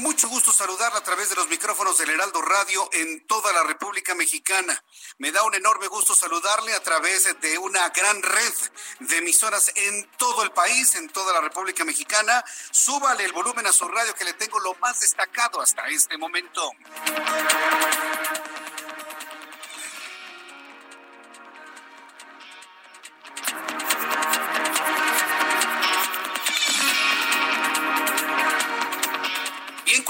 Mucho gusto saludarla a través de los micrófonos del Heraldo Radio en toda la República Mexicana. Me da un enorme gusto saludarle a través de una gran red de emisoras en todo el país, en toda la República Mexicana. Súbale el volumen a su radio que le tengo lo más destacado hasta este momento.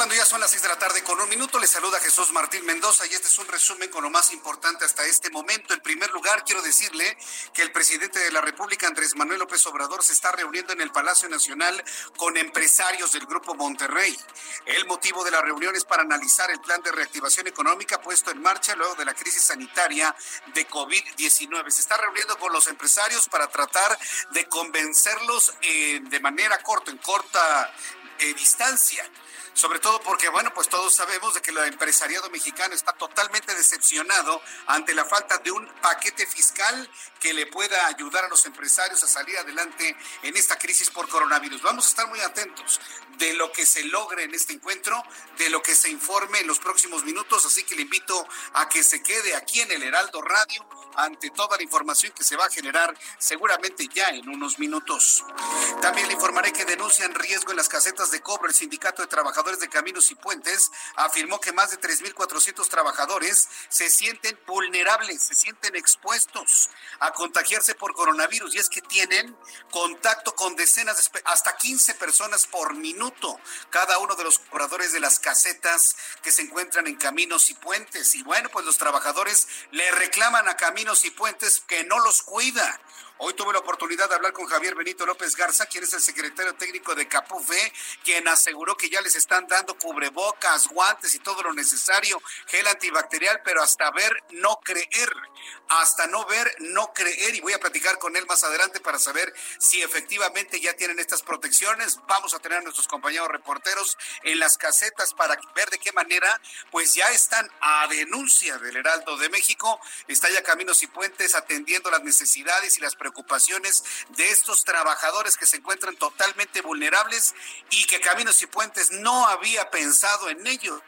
Cuando ya son las seis de la tarde con un minuto, le saluda Jesús Martín Mendoza y este es un resumen con lo más importante hasta este momento. En primer lugar, quiero decirle que el presidente de la República, Andrés Manuel López Obrador, se está reuniendo en el Palacio Nacional con empresarios del Grupo Monterrey. El motivo de la reunión es para analizar el plan de reactivación económica puesto en marcha luego de la crisis sanitaria de COVID-19. Se está reuniendo con los empresarios para tratar de convencerlos eh, de manera corta, en corta eh, distancia sobre todo porque, bueno, pues todos sabemos de que el empresariado mexicano está totalmente decepcionado ante la falta de un paquete fiscal que le pueda ayudar a los empresarios a salir adelante en esta crisis por coronavirus. Vamos a estar muy atentos de lo que se logre en este encuentro, de lo que se informe en los próximos minutos, así que le invito a que se quede aquí en el Heraldo Radio ante toda la información que se va a generar seguramente ya en unos minutos. También le informaré que denuncian riesgo en las casetas de cobro el Sindicato de Trabajadores de Caminos y Puentes afirmó que más de 3.400 trabajadores se sienten vulnerables, se sienten expuestos a contagiarse por coronavirus y es que tienen contacto con decenas, de, hasta 15 personas por minuto, cada uno de los cobradores de las casetas que se encuentran en Caminos y Puentes. Y bueno, pues los trabajadores le reclaman a Caminos y Puentes que no los cuida Hoy tuve la oportunidad de hablar con Javier Benito López Garza, quien es el secretario técnico de Capufe, quien aseguró que ya les están dando cubrebocas, guantes y todo lo necesario, gel antibacterial, pero hasta ver, no creer. Hasta no ver, no creer. Y voy a platicar con él más adelante para saber si efectivamente ya tienen estas protecciones. Vamos a tener a nuestros compañeros reporteros en las casetas para ver de qué manera, pues ya están a denuncia del Heraldo de México. Está ya Caminos y Puentes atendiendo las necesidades y las preocupaciones preocupaciones de estos trabajadores que se encuentran totalmente vulnerables y que Caminos y Puentes no había pensado en ello.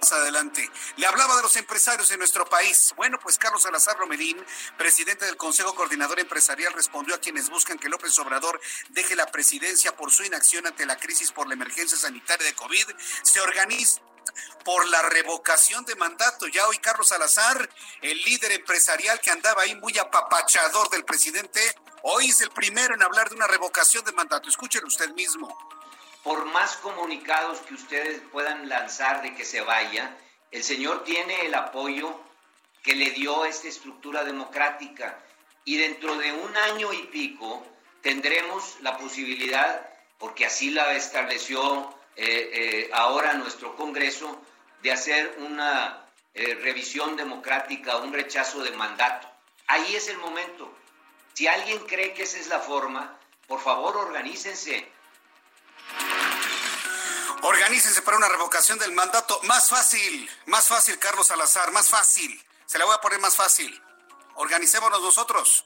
Más adelante. Le hablaba de los empresarios en nuestro país. Bueno, pues Carlos Salazar Romelín, presidente del Consejo Coordinador Empresarial, respondió a quienes buscan que López Obrador deje la presidencia por su inacción ante la crisis por la emergencia sanitaria de COVID. Se organiza por la revocación de mandato. Ya hoy Carlos Salazar, el líder empresarial que andaba ahí muy apapachador del presidente, hoy es el primero en hablar de una revocación de mandato. Escúchelo usted mismo. Por más comunicados que ustedes puedan lanzar de que se vaya, el señor tiene el apoyo que le dio esta estructura democrática y dentro de un año y pico tendremos la posibilidad, porque así la estableció eh, eh, ahora nuestro Congreso de hacer una eh, revisión democrática, un rechazo de mandato. Ahí es el momento. Si alguien cree que esa es la forma, por favor organícense. Organícense para una revocación del mandato. Más fácil, más fácil, Carlos Salazar, más fácil. Se la voy a poner más fácil. organicémonos nosotros.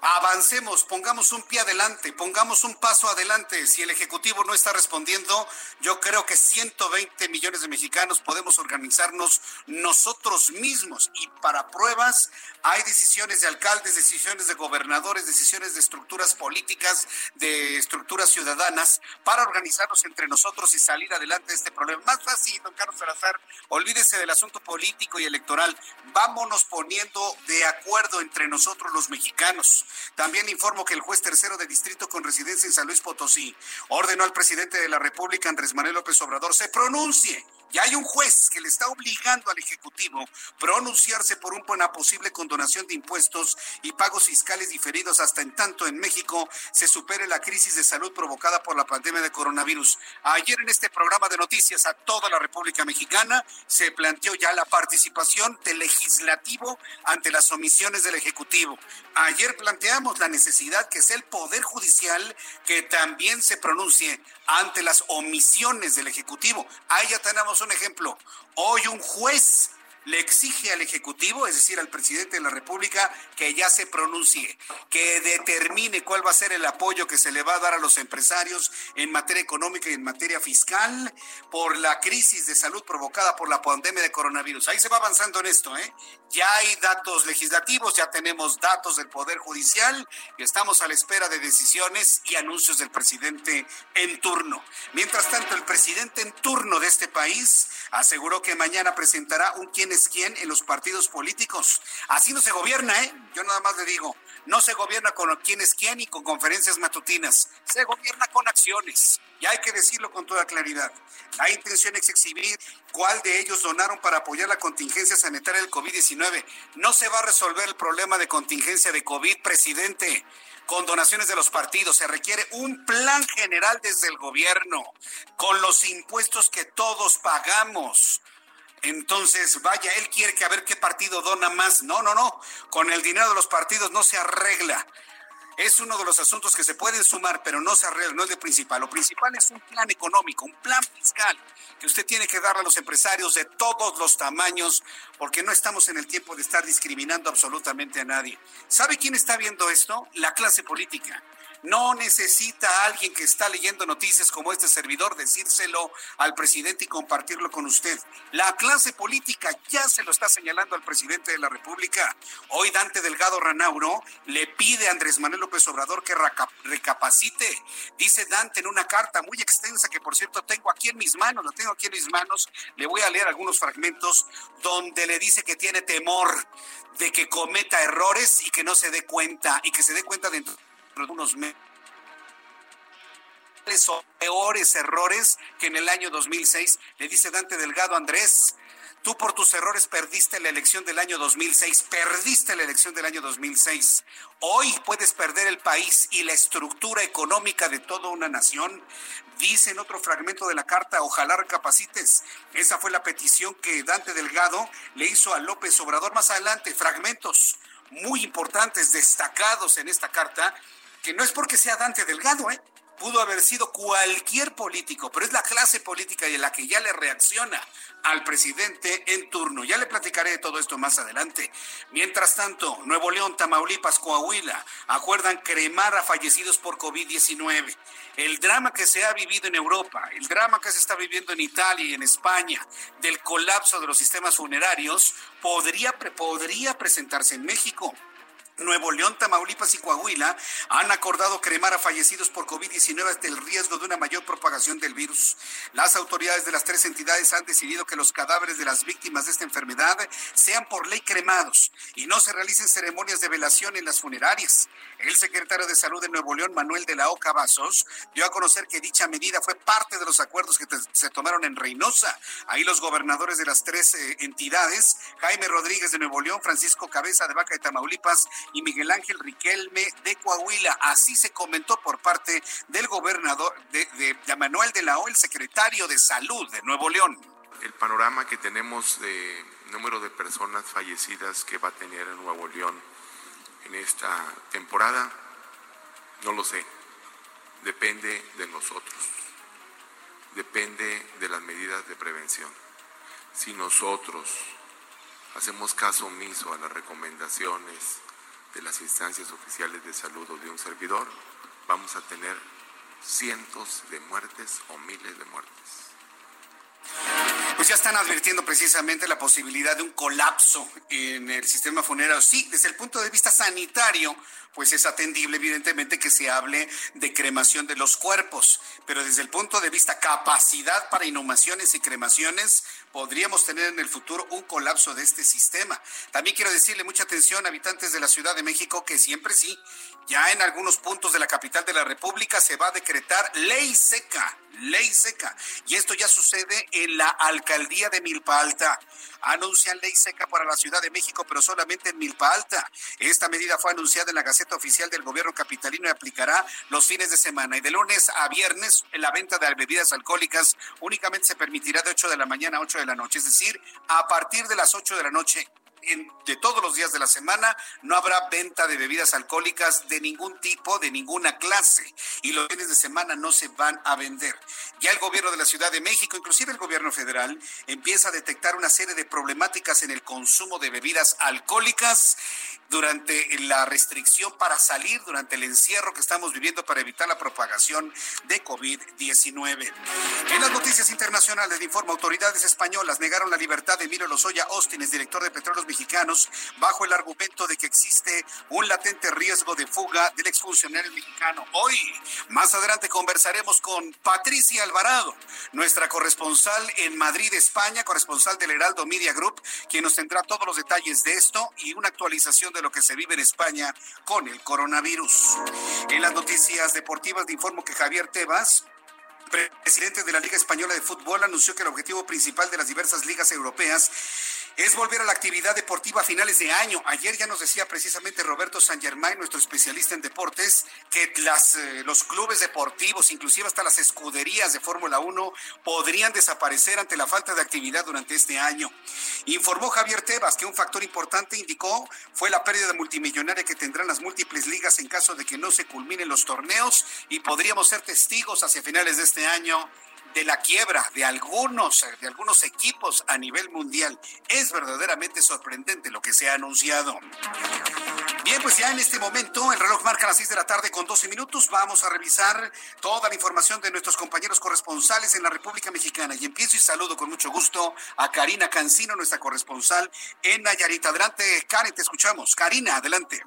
Avancemos, pongamos un pie adelante, pongamos un paso adelante. Si el Ejecutivo no está respondiendo, yo creo que 120 millones de mexicanos podemos organizarnos nosotros mismos. Y para pruebas, hay decisiones de alcaldes, decisiones de gobernadores, decisiones de estructuras políticas, de estructuras ciudadanas, para organizarnos entre nosotros y salir adelante de este problema. Más fácil, don Carlos Salazar, olvídese del asunto político y electoral. Vámonos poniendo de acuerdo entre nosotros los mexicanos. También informo que el juez tercero de distrito con residencia en San Luis Potosí ordenó al presidente de la República, Andrés Manuel López Obrador, se pronuncie ya hay un juez que le está obligando al Ejecutivo pronunciarse por una posible condonación de impuestos y pagos fiscales diferidos hasta en tanto en México se supere la crisis de salud provocada por la pandemia de coronavirus. Ayer en este programa de noticias a toda la República Mexicana se planteó ya la participación del legislativo ante las omisiones del Ejecutivo. Ayer planteamos la necesidad que sea el Poder Judicial que también se pronuncie ante las omisiones del Ejecutivo. Ahí ya tenemos un ejemplo. Hoy un juez le exige al Ejecutivo, es decir, al presidente de la República, que ya se pronuncie, que determine cuál va a ser el apoyo que se le va a dar a los empresarios en materia económica y en materia fiscal por la crisis de salud provocada por la pandemia de coronavirus. Ahí se va avanzando en esto, ¿eh? Ya hay datos legislativos, ya tenemos datos del Poder Judicial y estamos a la espera de decisiones y anuncios del presidente en turno. Mientras tanto, el presidente en turno de este país aseguró que mañana presentará un quién quién en los partidos políticos. Así no se gobierna, ¿eh? Yo nada más le digo, no se gobierna con quién es quién y con conferencias matutinas, se gobierna con acciones. Y hay que decirlo con toda claridad. La intención es exhibir cuál de ellos donaron para apoyar la contingencia sanitaria del COVID-19. No se va a resolver el problema de contingencia de COVID, presidente con donaciones de los partidos. Se requiere un plan general desde el gobierno, con los impuestos que todos pagamos. Entonces, vaya, él quiere que a ver qué partido dona más. No, no, no. Con el dinero de los partidos no se arregla. Es uno de los asuntos que se pueden sumar, pero no se arregla, no es lo principal. Lo principal es un plan económico, un plan fiscal que usted tiene que darle a los empresarios de todos los tamaños, porque no estamos en el tiempo de estar discriminando absolutamente a nadie. ¿Sabe quién está viendo esto? La clase política. No necesita alguien que está leyendo noticias como este servidor decírselo al presidente y compartirlo con usted. La clase política ya se lo está señalando al presidente de la República. Hoy Dante Delgado Ranauro le pide a Andrés Manuel López Obrador que recapacite. Dice Dante en una carta muy extensa que por cierto tengo aquí en mis manos, la tengo aquí en mis manos. Le voy a leer algunos fragmentos donde le dice que tiene temor de que cometa errores y que no se dé cuenta y que se dé cuenta dentro de unos meses peores errores que en el año 2006. Le dice Dante Delgado Andrés, tú por tus errores perdiste la elección del año 2006, perdiste la elección del año 2006. Hoy puedes perder el país y la estructura económica de toda una nación. Dice en otro fragmento de la carta, ojalá recapacites. Esa fue la petición que Dante Delgado le hizo a López Obrador. Más adelante, fragmentos muy importantes, destacados en esta carta, no es porque sea Dante Delgado, ¿eh? pudo haber sido cualquier político, pero es la clase política y la que ya le reacciona al presidente en turno. Ya le platicaré de todo esto más adelante. Mientras tanto, Nuevo León, Tamaulipas, Coahuila acuerdan cremar a fallecidos por COVID-19. El drama que se ha vivido en Europa, el drama que se está viviendo en Italia y en España del colapso de los sistemas funerarios, podría, podría presentarse en México. Nuevo León, Tamaulipas y Coahuila han acordado cremar a fallecidos por COVID-19 ante el riesgo de una mayor propagación del virus. Las autoridades de las tres entidades han decidido que los cadáveres de las víctimas de esta enfermedad sean por ley cremados y no se realicen ceremonias de velación en las funerarias. El secretario de Salud de Nuevo León, Manuel de la Oca Vasos, dio a conocer que dicha medida fue parte de los acuerdos que se tomaron en Reynosa. Ahí los gobernadores de las tres eh, entidades, Jaime Rodríguez de Nuevo León, Francisco Cabeza de Vaca de Tamaulipas y Miguel Ángel Riquelme de Coahuila. Así se comentó por parte del gobernador de, Manuel de la O, el secretario de Salud de Nuevo León. El panorama que tenemos de número de personas fallecidas que va a tener en Nuevo León en esta temporada, no lo sé. Depende de nosotros. Depende de las medidas de prevención. Si nosotros hacemos caso omiso a las recomendaciones de las instancias oficiales de salud o de un servidor, vamos a tener cientos de muertes o miles de muertes. Pues ya están advirtiendo precisamente la posibilidad de un colapso en el sistema funerario. Sí, desde el punto de vista sanitario, pues es atendible evidentemente que se hable de cremación de los cuerpos, pero desde el punto de vista capacidad para inhumaciones y cremaciones, podríamos tener en el futuro un colapso de este sistema. También quiero decirle mucha atención, habitantes de la Ciudad de México, que siempre sí, ya en algunos puntos de la capital de la República se va a decretar ley seca, ley seca. Y esto ya sucede en la alcaldía de Milpa Alta. Anuncian ley seca para la Ciudad de México, pero solamente en Milpa Alta. Esta medida fue anunciada en la Gaceta Oficial del Gobierno Capitalino y aplicará los fines de semana. Y de lunes a viernes, en la venta de bebidas alcohólicas únicamente se permitirá de 8 de la mañana a 8 de la noche, es decir, a partir de las 8 de la noche de todos los días de la semana no habrá venta de bebidas alcohólicas de ningún tipo, de ninguna clase. Y los fines de semana no se van a vender. Ya el gobierno de la Ciudad de México, inclusive el gobierno federal, empieza a detectar una serie de problemáticas en el consumo de bebidas alcohólicas durante la restricción para salir, durante el encierro que estamos viviendo para evitar la propagación de COVID-19. En las noticias internacionales Informa, autoridades españolas negaron la libertad de Emilio Lozoya Austin, director de Petróleos Mexicanos, bajo el argumento de que existe un latente riesgo de fuga del exfuncionario mexicano. Hoy, más adelante, conversaremos con Patricia Alvarado, nuestra corresponsal en Madrid, España, corresponsal del Heraldo Media Group, quien nos tendrá todos los detalles de esto y una actualización de lo que se vive en España con el coronavirus. En las noticias deportivas informo que Javier Tebas presidente de la Liga Española de Fútbol, anunció que el objetivo principal de las diversas ligas europeas es volver a la actividad deportiva a finales de año. Ayer ya nos decía precisamente Roberto San Germán, nuestro especialista en deportes, que las, eh, los clubes deportivos, inclusive hasta las escuderías de Fórmula 1, podrían desaparecer ante la falta de actividad durante este año. Informó Javier Tebas que un factor importante, indicó, fue la pérdida multimillonaria que tendrán las múltiples ligas en caso de que no se culminen los torneos y podríamos ser testigos hacia finales de este año de la quiebra de algunos, de algunos equipos a nivel mundial. Es verdaderamente sorprendente lo que se ha anunciado. Bien, pues ya en este momento el reloj marca las 6 de la tarde con 12 minutos. Vamos a revisar toda la información de nuestros compañeros corresponsales en la República Mexicana. Y empiezo y saludo con mucho gusto a Karina Cancino, nuestra corresponsal en Nayarit. Adelante, Karen, te escuchamos. Karina, adelante.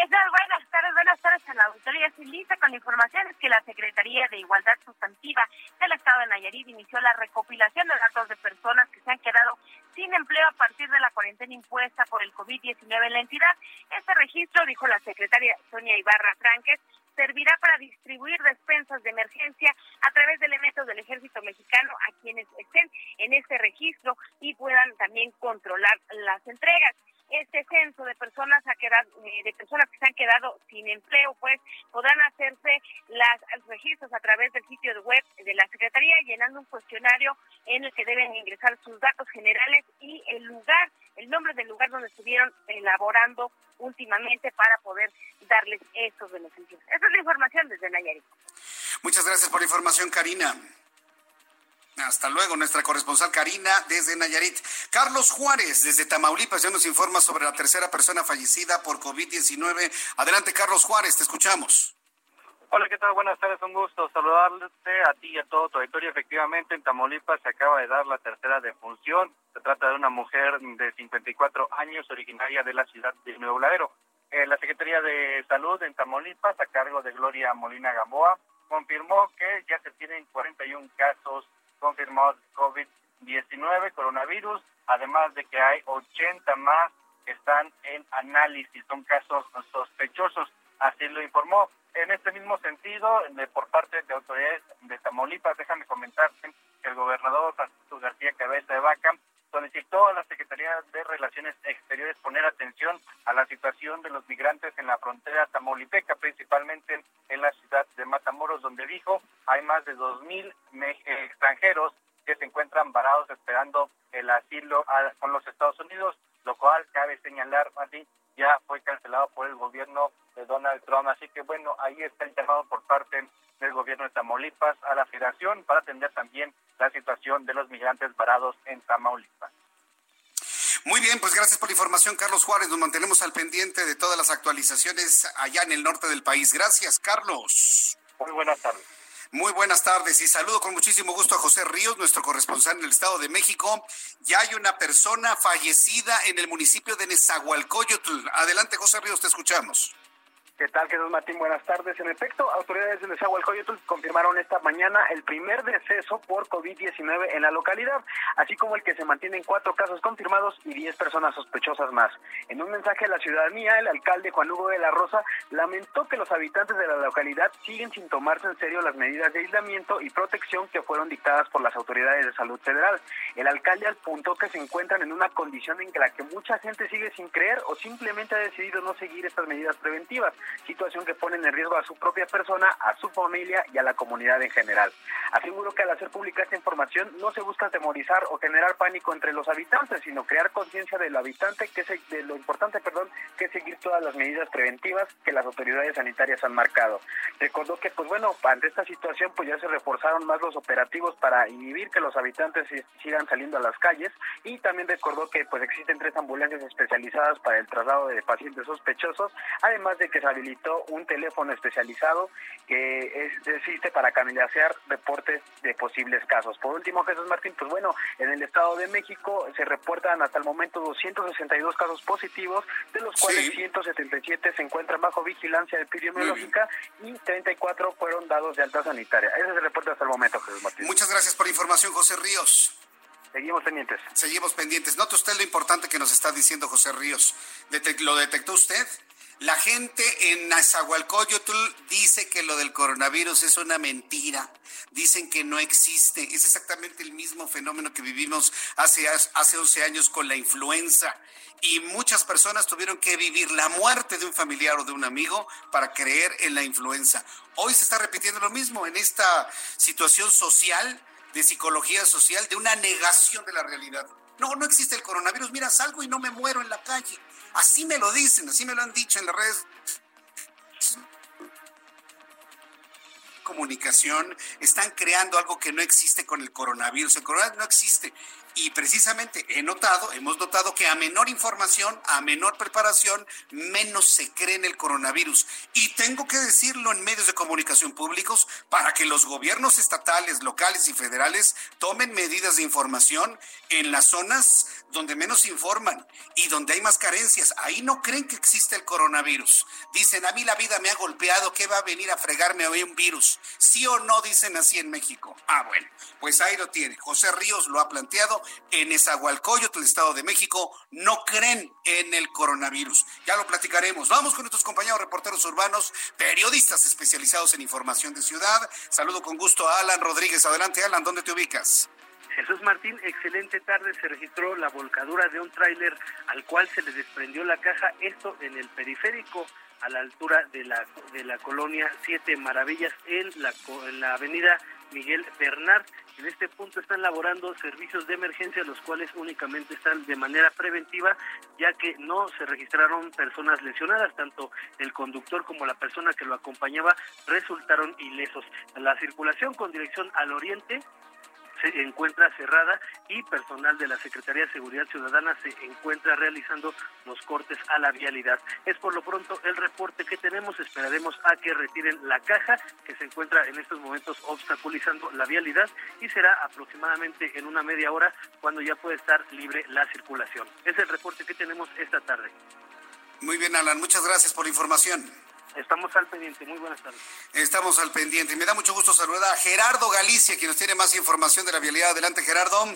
¿Qué? Buenas tardes, buenas tardes a la auditoría. Estoy lista con informaciones que la Secretaría de Igualdad Sustantiva del Estado de Nayarit inició la recopilación de datos de personas que se han quedado sin empleo a partir de la cuarentena impuesta por el COVID-19 en la entidad. Este registro, dijo la secretaria Sonia Ibarra Franques, servirá para distribuir despensas de emergencia a través de elementos del ejército mexicano a quienes estén en este registro y puedan también controlar las entregas este censo de personas ha quedado, eh, de personas que se han quedado sin empleo, pues podrán hacerse las registros a través del sitio web de la Secretaría llenando un cuestionario en el que deben ingresar sus datos generales y el lugar, el nombre del lugar donde estuvieron elaborando últimamente para poder darles esos beneficios. Esa es la información desde Nayarit. Muchas gracias por la información, Karina. Hasta luego, nuestra corresponsal Karina desde Nayarit. Carlos Juárez desde Tamaulipas ya nos informa sobre la tercera persona fallecida por COVID-19. Adelante, Carlos Juárez, te escuchamos. Hola, ¿qué tal? Buenas tardes, un gusto saludarte a ti y a todo tu auditorio. Efectivamente, en Tamaulipas se acaba de dar la tercera defunción. Se trata de una mujer de 54 años, originaria de la ciudad de Nuevo Ladero. Eh, la Secretaría de Salud en Tamaulipas, a cargo de Gloria Molina Gamboa, confirmó que ya se tienen 41 casos confirmados COVID-19, coronavirus, además de que hay 80 más que están en análisis, son casos sospechosos, así lo informó. En este mismo sentido, de, por parte de autoridades de Tamaulipas, déjame comentarte que el gobernador Francisco García Cabeza de Vaca solicitó a la Secretaría de Relaciones Exteriores poner atención a la situación de los migrantes en la frontera tamaulipeca, principalmente en la ciudad de Matamoros, donde dijo hay más de 2.000 extranjeros que se encuentran varados esperando el asilo con los Estados Unidos, lo cual cabe señalar, así ya fue cancelado por el gobierno de Donald Trump. Así que bueno, ahí está el llamado por parte del gobierno de Tamaulipas a la federación para atender también la situación de los migrantes varados en Tamaulipas. Muy bien, pues gracias por la información, Carlos Juárez. Nos mantenemos al pendiente de todas las actualizaciones allá en el norte del país. Gracias, Carlos. Muy buenas tardes. Muy buenas tardes y saludo con muchísimo gusto a José Ríos, nuestro corresponsal en el Estado de México. Ya hay una persona fallecida en el municipio de Nezahualcóyotl. Adelante, José Ríos, te escuchamos. ¿Qué tal, Jesús Martín? Buenas tardes. En efecto, autoridades de Nezahualcóyotl confirmaron esta mañana el primer deceso por COVID-19 en la localidad, así como el que se mantienen cuatro casos confirmados y diez personas sospechosas más. En un mensaje a la ciudadanía, el alcalde Juan Hugo de la Rosa lamentó que los habitantes de la localidad siguen sin tomarse en serio las medidas de aislamiento y protección que fueron dictadas por las autoridades de salud federal. El alcalde apuntó que se encuentran en una condición en la que mucha gente sigue sin creer o simplemente ha decidido no seguir estas medidas preventivas situación que pone en riesgo a su propia persona, a su familia y a la comunidad en general. Aseguro que al hacer pública esta información no se busca atemorizar o generar pánico entre los habitantes, sino crear conciencia del habitante que de lo importante, perdón, que seguir todas las medidas preventivas que las autoridades sanitarias han marcado. Recordó que pues bueno, ante esta situación pues ya se reforzaron más los operativos para inhibir que los habitantes sigan saliendo a las calles y también recordó que pues existen tres ambulancias especializadas para el traslado de pacientes sospechosos, además de que se habilitó un teléfono especializado que existe para canalizar reportes de posibles casos. Por último, Jesús Martín, pues bueno, en el Estado de México se reportan hasta el momento 262 casos positivos, de los cuales 177 se encuentran bajo vigilancia epidemiológica y 34 fueron dados de alta sanitaria. Ese es el reporte hasta el momento, Jesús Martín. Muchas gracias por la información, José Ríos. Seguimos pendientes. Seguimos pendientes. Note usted lo importante que nos está diciendo José Ríos. ¿Lo detectó usted? La gente en Nezahualcóyotl dice que lo del coronavirus es una mentira. Dicen que no existe. Es exactamente el mismo fenómeno que vivimos hace, hace 11 años con la influenza. Y muchas personas tuvieron que vivir la muerte de un familiar o de un amigo para creer en la influenza. Hoy se está repitiendo lo mismo en esta situación social, de psicología social, de una negación de la realidad. No, no existe el coronavirus. Mira, salgo y no me muero en la calle. Así me lo dicen, así me lo han dicho en las redes comunicación están creando algo que no existe con el coronavirus. El coronavirus no existe. Y precisamente he notado, hemos notado que a menor información, a menor preparación, menos se cree en el coronavirus. Y tengo que decirlo en medios de comunicación públicos para que los gobiernos estatales, locales y federales tomen medidas de información en las zonas donde menos informan y donde hay más carencias. Ahí no creen que existe el coronavirus. Dicen, a mí la vida me ha golpeado, ¿qué va a venir a fregarme hoy un virus? ¿Sí o no dicen así en México? Ah, bueno, pues ahí lo tiene. José Ríos lo ha planteado en Esahualcoyotl, Estado de México, no creen en el coronavirus. Ya lo platicaremos. Vamos con nuestros compañeros reporteros urbanos, periodistas especializados en información de ciudad. Saludo con gusto a Alan Rodríguez. Adelante, Alan, ¿dónde te ubicas? Jesús Martín, excelente tarde. Se registró la volcadura de un tráiler al cual se le desprendió la caja, esto en el periférico a la altura de la, de la colonia Siete Maravillas en la, en la avenida Miguel Bernard. En este punto están laborando servicios de emergencia, los cuales únicamente están de manera preventiva, ya que no se registraron personas lesionadas, tanto el conductor como la persona que lo acompañaba resultaron ilesos. La circulación con dirección al oriente se encuentra cerrada y personal de la Secretaría de Seguridad Ciudadana se encuentra realizando los cortes a la vialidad. Es por lo pronto el reporte que tenemos. Esperaremos a que retiren la caja que se encuentra en estos momentos obstaculizando la vialidad y será aproximadamente en una media hora cuando ya puede estar libre la circulación. Es el reporte que tenemos esta tarde. Muy bien, Alan. Muchas gracias por la información. Estamos al pendiente. Muy buenas tardes. Estamos al pendiente. Me da mucho gusto saludar a Gerardo Galicia, quien nos tiene más información de la vialidad. Adelante, Gerardo.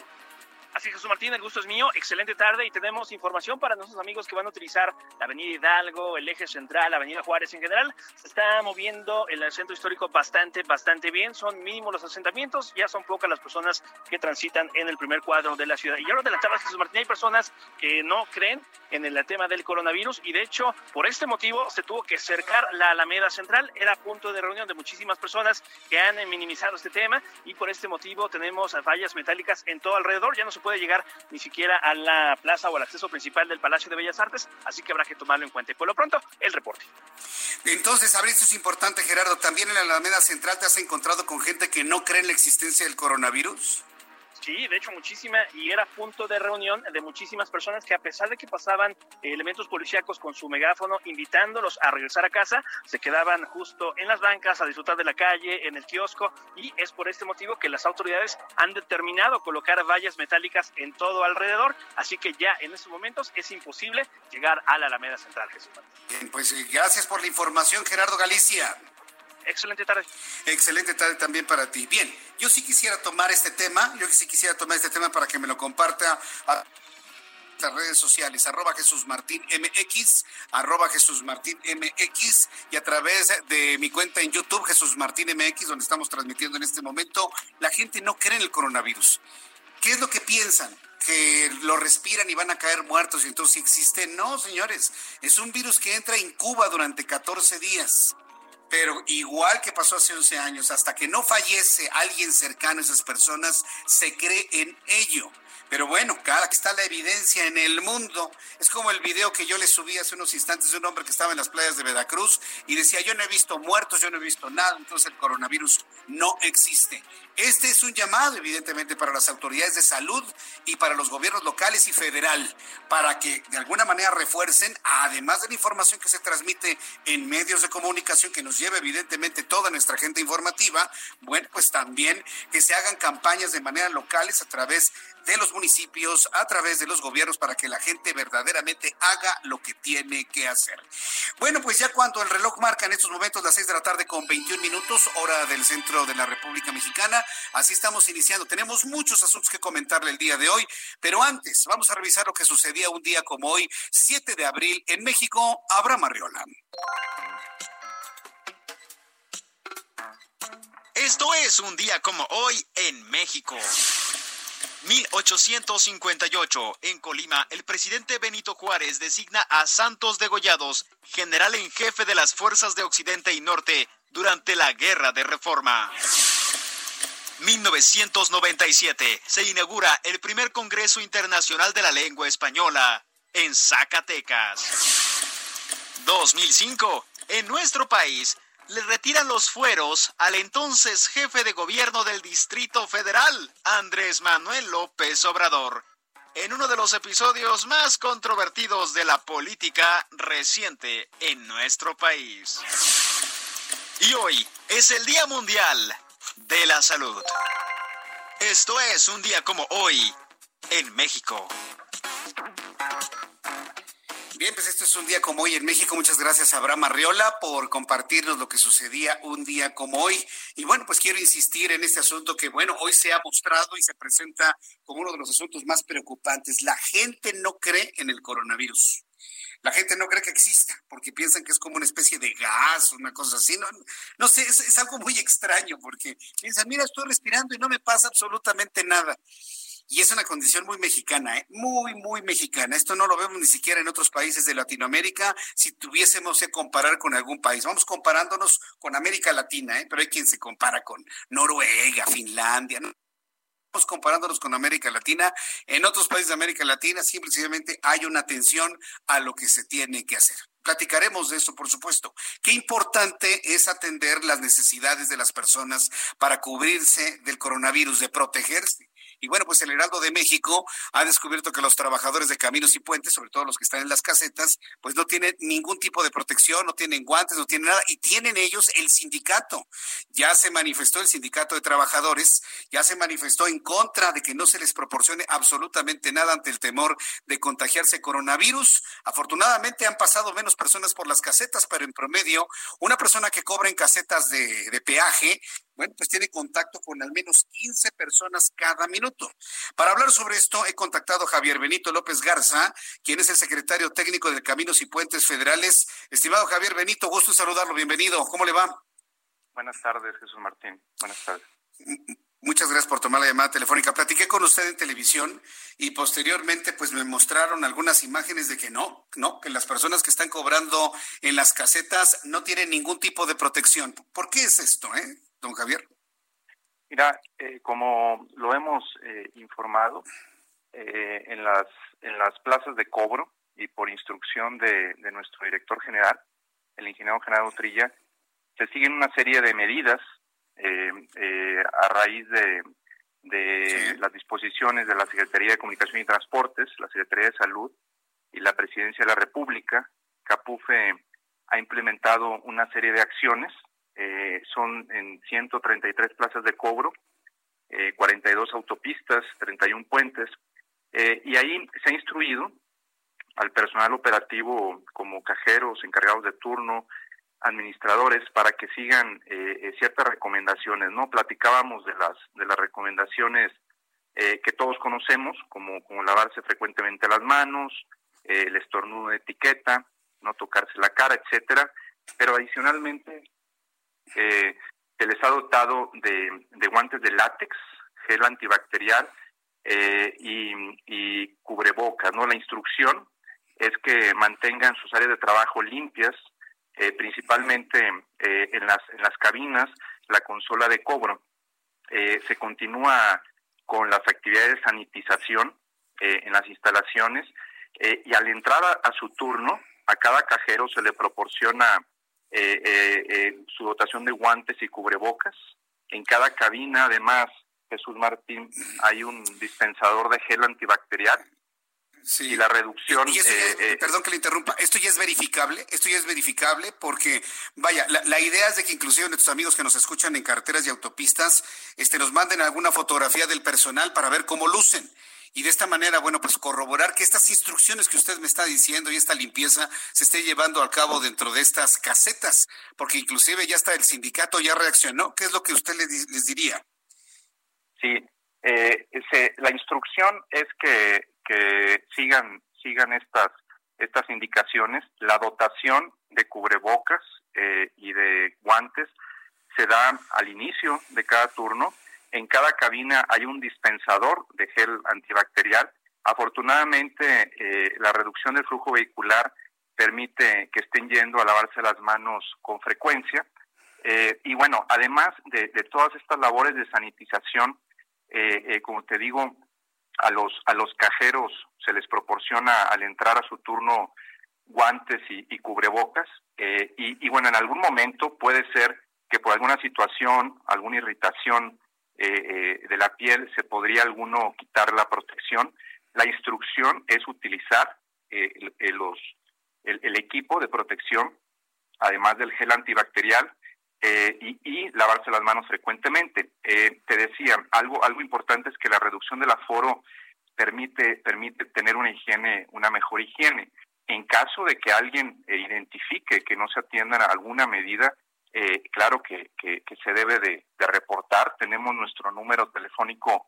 Así Jesús Martín, el gusto es mío. Excelente tarde y tenemos información para nuestros amigos que van a utilizar la Avenida Hidalgo, el eje central, la Avenida Juárez en general. Se está moviendo el centro histórico bastante, bastante bien. Son mínimos los asentamientos, ya son pocas las personas que transitan en el primer cuadro de la ciudad. Y ahora de la tarde, Jesús Martín, hay personas que no creen en el tema del coronavirus y de hecho, por este motivo, se tuvo que cercar la Alameda Central. Era punto de reunión de muchísimas personas que han minimizado este tema y por este motivo tenemos vallas metálicas en todo alrededor. Ya no se puede llegar ni siquiera a la plaza o al acceso principal del Palacio de Bellas Artes, así que habrá que tomarlo en cuenta. Y por lo pronto, el reporte. Entonces, a ver, esto es importante, Gerardo. ¿También en la Alameda Central te has encontrado con gente que no cree en la existencia del coronavirus? Sí, de hecho muchísima y era punto de reunión de muchísimas personas que a pesar de que pasaban elementos policíacos con su megáfono invitándolos a regresar a casa, se quedaban justo en las bancas a disfrutar de la calle, en el kiosco y es por este motivo que las autoridades han determinado colocar vallas metálicas en todo alrededor, así que ya en estos momentos es imposible llegar a la Alameda Central, Jesús. Bien, pues eh, gracias por la información, Gerardo Galicia. Excelente tarde. Excelente tarde también para ti. Bien, yo sí quisiera tomar este tema, yo sí quisiera tomar este tema para que me lo comparta a las redes sociales, arroba Jesús Martín MX, arroba Jesús Martín MX y a través de mi cuenta en YouTube, Jesús Martín MX, donde estamos transmitiendo en este momento, la gente no cree en el coronavirus. ¿Qué es lo que piensan? que lo respiran y van a caer muertos y entonces existe. No, señores, es un virus que entra en Cuba durante 14 días pero igual que pasó hace 11 años, hasta que no fallece alguien cercano a esas personas, se cree en ello. Pero bueno, cada que está la evidencia en el mundo, es como el video que yo le subí hace unos instantes de un hombre que estaba en las playas de Veracruz y decía, yo no he visto muertos, yo no he visto nada, entonces el coronavirus no existe. Este es un llamado, evidentemente, para las autoridades de salud y para los gobiernos locales y federal, para que de alguna manera refuercen, además de la información que se transmite en medios de comunicación, que nos lleva evidentemente toda nuestra agenda informativa, bueno, pues también que se hagan campañas de manera locales a través de los municipios, a través de los gobiernos, para que la gente verdaderamente haga lo que tiene que hacer. Bueno, pues ya cuando el reloj marca en estos momentos las seis de la tarde con 21 minutos, hora del centro de la República Mexicana, así estamos iniciando. Tenemos muchos asuntos que comentarle el día de hoy, pero antes vamos a revisar lo que sucedía un día como hoy, 7 de abril, en México. Abraham Arriola. Esto es un día como hoy en México. 1858. En Colima, el presidente Benito Juárez designa a Santos Degollados general en jefe de las fuerzas de Occidente y Norte durante la Guerra de Reforma. 1997. Se inaugura el primer Congreso Internacional de la Lengua Española en Zacatecas. 2005. En nuestro país, le retiran los fueros al entonces jefe de gobierno del Distrito Federal, Andrés Manuel López Obrador, en uno de los episodios más controvertidos de la política reciente en nuestro país. Y hoy es el Día Mundial de la Salud. Esto es un día como hoy en México. Bien, pues esto es un día como hoy en México. Muchas gracias a Abraham Arriola por compartirnos lo que sucedía un día como hoy. Y bueno, pues quiero insistir en este asunto que, bueno, hoy se ha mostrado y se presenta como uno de los asuntos más preocupantes. La gente no cree en el coronavirus. La gente no cree que exista porque piensan que es como una especie de gas, una cosa así. No, no sé, es, es algo muy extraño porque piensan, mira, estoy respirando y no me pasa absolutamente nada. Y es una condición muy mexicana, ¿eh? muy, muy mexicana. Esto no lo vemos ni siquiera en otros países de Latinoamérica si tuviésemos que comparar con algún país. Vamos comparándonos con América Latina, ¿eh? pero hay quien se compara con Noruega, Finlandia. ¿no? Vamos comparándonos con América Latina. En otros países de América Latina simplemente hay una atención a lo que se tiene que hacer. Platicaremos de eso, por supuesto. Qué importante es atender las necesidades de las personas para cubrirse del coronavirus, de protegerse. Y bueno, pues el Heraldo de México ha descubierto que los trabajadores de caminos y puentes, sobre todo los que están en las casetas, pues no tienen ningún tipo de protección, no tienen guantes, no tienen nada, y tienen ellos el sindicato. Ya se manifestó el sindicato de trabajadores, ya se manifestó en contra de que no se les proporcione absolutamente nada ante el temor de contagiarse coronavirus. Afortunadamente han pasado menos personas por las casetas, pero en promedio, una persona que cobra en casetas de, de peaje bueno, pues tiene contacto con al menos 15 personas cada minuto. Para hablar sobre esto, he contactado a Javier Benito López Garza, quien es el secretario técnico de Caminos y Puentes Federales. Estimado Javier Benito, gusto saludarlo, bienvenido. ¿Cómo le va? Buenas tardes, Jesús Martín. Buenas tardes. Muchas gracias por tomar la llamada telefónica. Platiqué con usted en televisión y posteriormente pues me mostraron algunas imágenes de que no, no, que las personas que están cobrando en las casetas no tienen ningún tipo de protección. ¿Por qué es esto, eh? don Javier? Mira, eh, como lo hemos eh, informado, eh, en, las, en las plazas de cobro y por instrucción de, de nuestro director general, el ingeniero Genaro Trilla, se siguen una serie de medidas a raíz de, de las disposiciones de la Secretaría de Comunicación y Transportes, la Secretaría de Salud y la Presidencia de la República, CAPUFE ha implementado una serie de acciones, eh, son en 133 plazas de cobro, eh, 42 autopistas, 31 puentes, eh, y ahí se ha instruido al personal operativo como cajeros, encargados de turno, administradores para que sigan eh, eh, ciertas recomendaciones, ¿no? Platicábamos de las de las recomendaciones eh, que todos conocemos, como, lavarse frecuentemente las manos, el estornudo de etiqueta, no tocarse la cara, etcétera, pero adicionalmente se les ha dotado de, de guantes de látex, gel antibacterial y, y cubrebocas, ¿no? La instrucción es que mantengan sus áreas de trabajo limpias, eh, principalmente eh, en, las, en las cabinas, la consola de cobro. Eh, se continúa con las actividades de sanitización en las instalaciones y al entrar a, su turno, a cada cajero se le proporciona su dotación de guantes y cubrebocas. En cada cabina, además, Jesús Martín, hay un dispensador de gel antibacterial y la reducción. Eh, eh, perdón que le interrumpa, esto ya es verificable, esto ya es verificable porque, vaya, la, idea es de que inclusive nuestros amigos que nos escuchan en carreteras y autopistas este, nos manden alguna fotografía del personal para ver cómo lucen. Y de esta manera, bueno, pues corroborar que estas instrucciones que usted me está diciendo y esta limpieza se esté llevando a cabo dentro de estas casetas, porque inclusive ya está el sindicato, ya reaccionó. ¿Qué es lo que usted les, les diría? Sí, eh, la instrucción es que que sigan sigan estas estas indicaciones. La dotación de cubrebocas eh, y de guantes se da al inicio de cada turno. En cada cabina hay un dispensador de gel antibacterial. Afortunadamente, eh, la reducción del flujo vehicular permite que estén yendo a lavarse las manos con frecuencia. Eh, y bueno, además de, de, todas estas labores de sanitización, como te digo, a los, a los cajeros se les proporciona al entrar a su turno guantes y, cubrebocas eh, y, bueno, en algún momento puede ser que por alguna situación, alguna irritación eh, eh, de la piel se podría alguno quitar la protección. La instrucción es utilizar los, el, equipo de protección, además del gel antibacterial, y, y, lavarse las manos frecuentemente. Eh, te decía, algo, algo importante es que la reducción del aforo permite, permite tener una higiene, una mejor higiene. En caso de que alguien eh, identifique que no se atiendan a alguna medida, eh, claro que, que, se debe de, reportar. Tenemos nuestro número telefónico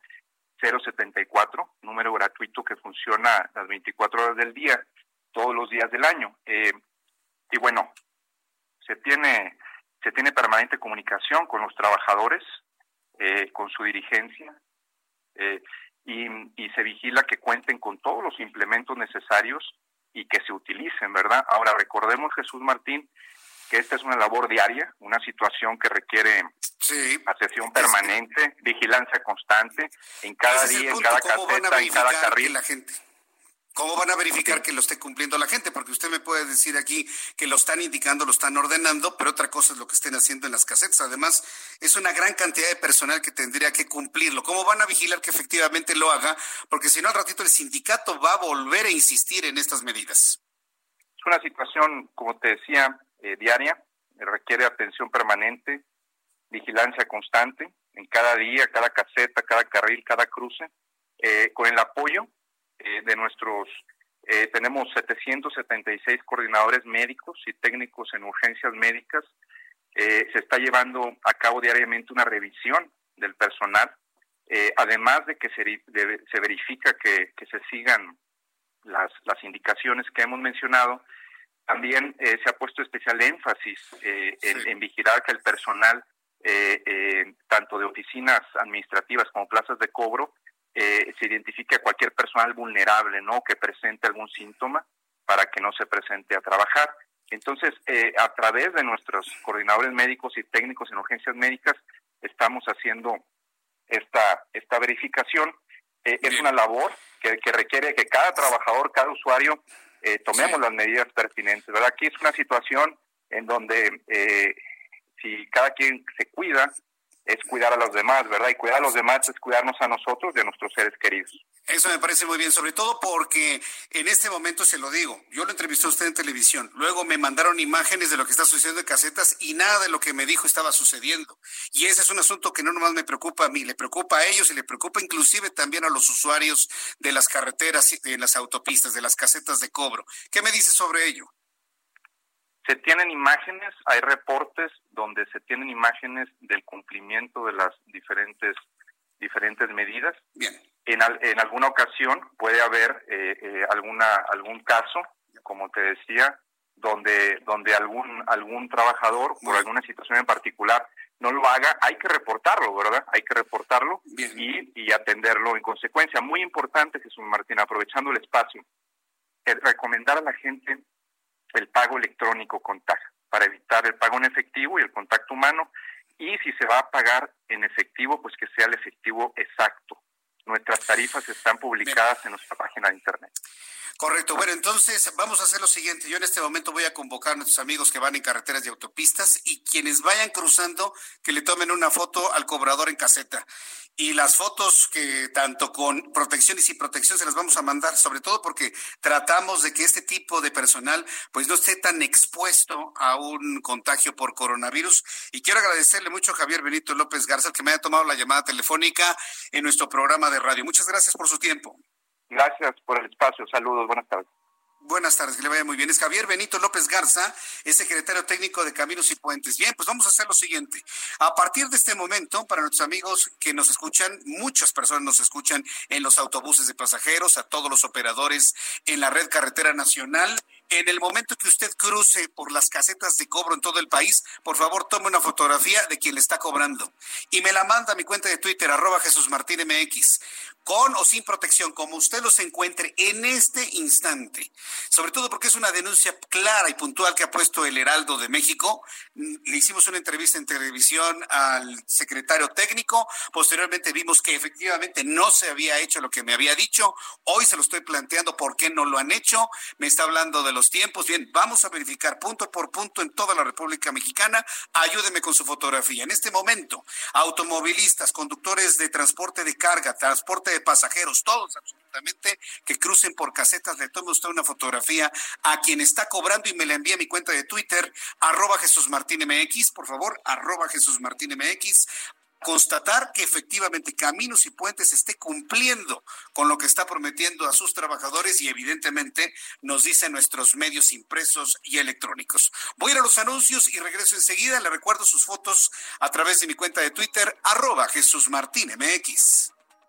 074, número gratuito que funciona las 24 horas del día, todos los días del año. y bueno, se tiene se tiene permanente comunicación con los trabajadores, eh, con su dirigencia, eh, y, se vigila que cuenten con todos los implementos necesarios y que se utilicen, ¿verdad? Ahora, recordemos, Jesús Martín, que esta es una labor diaria, una situación que requiere sí, atención permanente, vigilancia constante, en cada día, en cada caseta, en cada carril. La gente? ¿Cómo van a verificar que lo esté cumpliendo la gente? Porque usted me puede decir aquí que lo están indicando, lo están ordenando, pero otra cosa es lo que estén haciendo en las casetas. Además, es una gran cantidad de personal que tendría que cumplirlo. ¿Cómo van a vigilar que efectivamente lo haga? Porque si no, al ratito el sindicato va a volver a insistir en estas medidas. Es una situación, como te decía, eh, diaria, requiere atención permanente, vigilancia constante en cada día, cada caseta, cada carril, cada cruce, eh, con el apoyo eh, de nuestros, eh, tenemos 776 coordinadores médicos y técnicos en urgencias médicas. Eh, se está llevando a cabo diariamente una revisión del personal, además de que se, se verifica que, se sigan las, las indicaciones que hemos mencionado, también se ha puesto especial énfasis en, en, vigilar que el personal, tanto de oficinas administrativas como plazas de cobro, eh, se identifique a cualquier personal vulnerable, ¿no? Que presente algún síntoma para que no se presente a trabajar. Entonces, eh, a través de nuestros coordinadores médicos y técnicos en urgencias médicas, estamos haciendo esta, esta verificación. Eh, es una labor que, requiere que cada trabajador, cada usuario, tomemos las medidas pertinentes. ¿verdad? Aquí es una situación en donde si cada quien se cuida, es cuidar a los demás, ¿verdad? Y cuidar a los demás es cuidarnos a nosotros y a nuestros seres queridos. Eso me parece muy bien, sobre todo porque en este momento se lo digo, yo lo entrevisté a usted en televisión, luego me mandaron imágenes de lo que está sucediendo en casetas y nada de lo que me dijo estaba sucediendo. Y ese es un asunto que no nomás me preocupa a mí, le preocupa a ellos y le preocupa inclusive también a los usuarios de las carreteras de las autopistas, de las casetas de cobro. ¿Qué me dice sobre ello? Se tienen imágenes, hay reportes donde se tienen imágenes del cumplimiento de las diferentes diferentes medidas. Bien en, en alguna ocasión puede haber eh, eh, alguna algún caso, como te decía, donde donde algún algún trabajador por alguna situación en particular no lo haga, hay que reportarlo, ¿verdad? Hay que reportarlo y, y atenderlo en consecuencia. Muy importante, Jesús Martín, aprovechando el espacio, recomendar a la gente el pago electrónico con TAG para evitar el pago en efectivo y el contacto humano. Y si se va a pagar en efectivo, pues que sea el efectivo exacto, Nuestras tarifas están publicadas en nuestra página de internet. Correcto. Bueno, entonces vamos a hacer lo siguiente. Yo en este momento voy a convocar a nuestros amigos que van en carreteras y autopistas y quienes vayan cruzando que le tomen una foto al cobrador en caseta. Y las fotos que tanto con protección y sin protección se las vamos a mandar, sobre todo porque tratamos de que este tipo de personal pues no esté tan expuesto a un contagio por coronavirus. Y quiero agradecerle mucho a Javier Benito López Garza que me haya tomado la llamada telefónica en nuestro programa de radio. Muchas gracias por su tiempo. Gracias por el espacio. Saludos. Buenas tardes. Buenas tardes, que le vaya muy bien. Es Javier Benito López Garza, es secretario técnico de Caminos y Puentes. Bien, pues vamos a hacer lo siguiente. A partir de este momento, para nuestros amigos que nos escuchan, muchas personas nos escuchan en los autobuses de pasajeros, a todos los operadores en la red carretera nacional. En el momento que usted cruce por las casetas de cobro en todo el país, por favor tome una fotografía de quien le está cobrando y me la manda a mi cuenta de Twitter, arroba Jesús Martín MX con o sin protección, como usted los encuentre en este instante, sobre todo porque es una denuncia clara y puntual que ha puesto el Heraldo de México. Le hicimos una entrevista en televisión al secretario técnico, posteriormente vimos que efectivamente no se había hecho lo que me había dicho, hoy se lo estoy planteando por qué no lo han hecho, me está hablando de los tiempos, bien, vamos a verificar punto por punto en toda la República Mexicana, ayúdeme con su fotografía. En este momento, automovilistas, conductores de transporte de carga, transporte pasajeros, todos absolutamente, que crucen por casetas, le tome usted una fotografía a quien está cobrando y me la envía a mi cuenta de Twitter, arroba Jesús Martín MX, por favor, arroba Jesús Martín MX, constatar que efectivamente Caminos y Puentes esté cumpliendo con lo que está prometiendo a sus trabajadores y evidentemente nos dicen nuestros medios impresos y electrónicos. Voy a ir a los anuncios y regreso enseguida. Le recuerdo sus fotos a través de mi cuenta de Twitter, arroba Jesús Martín MX.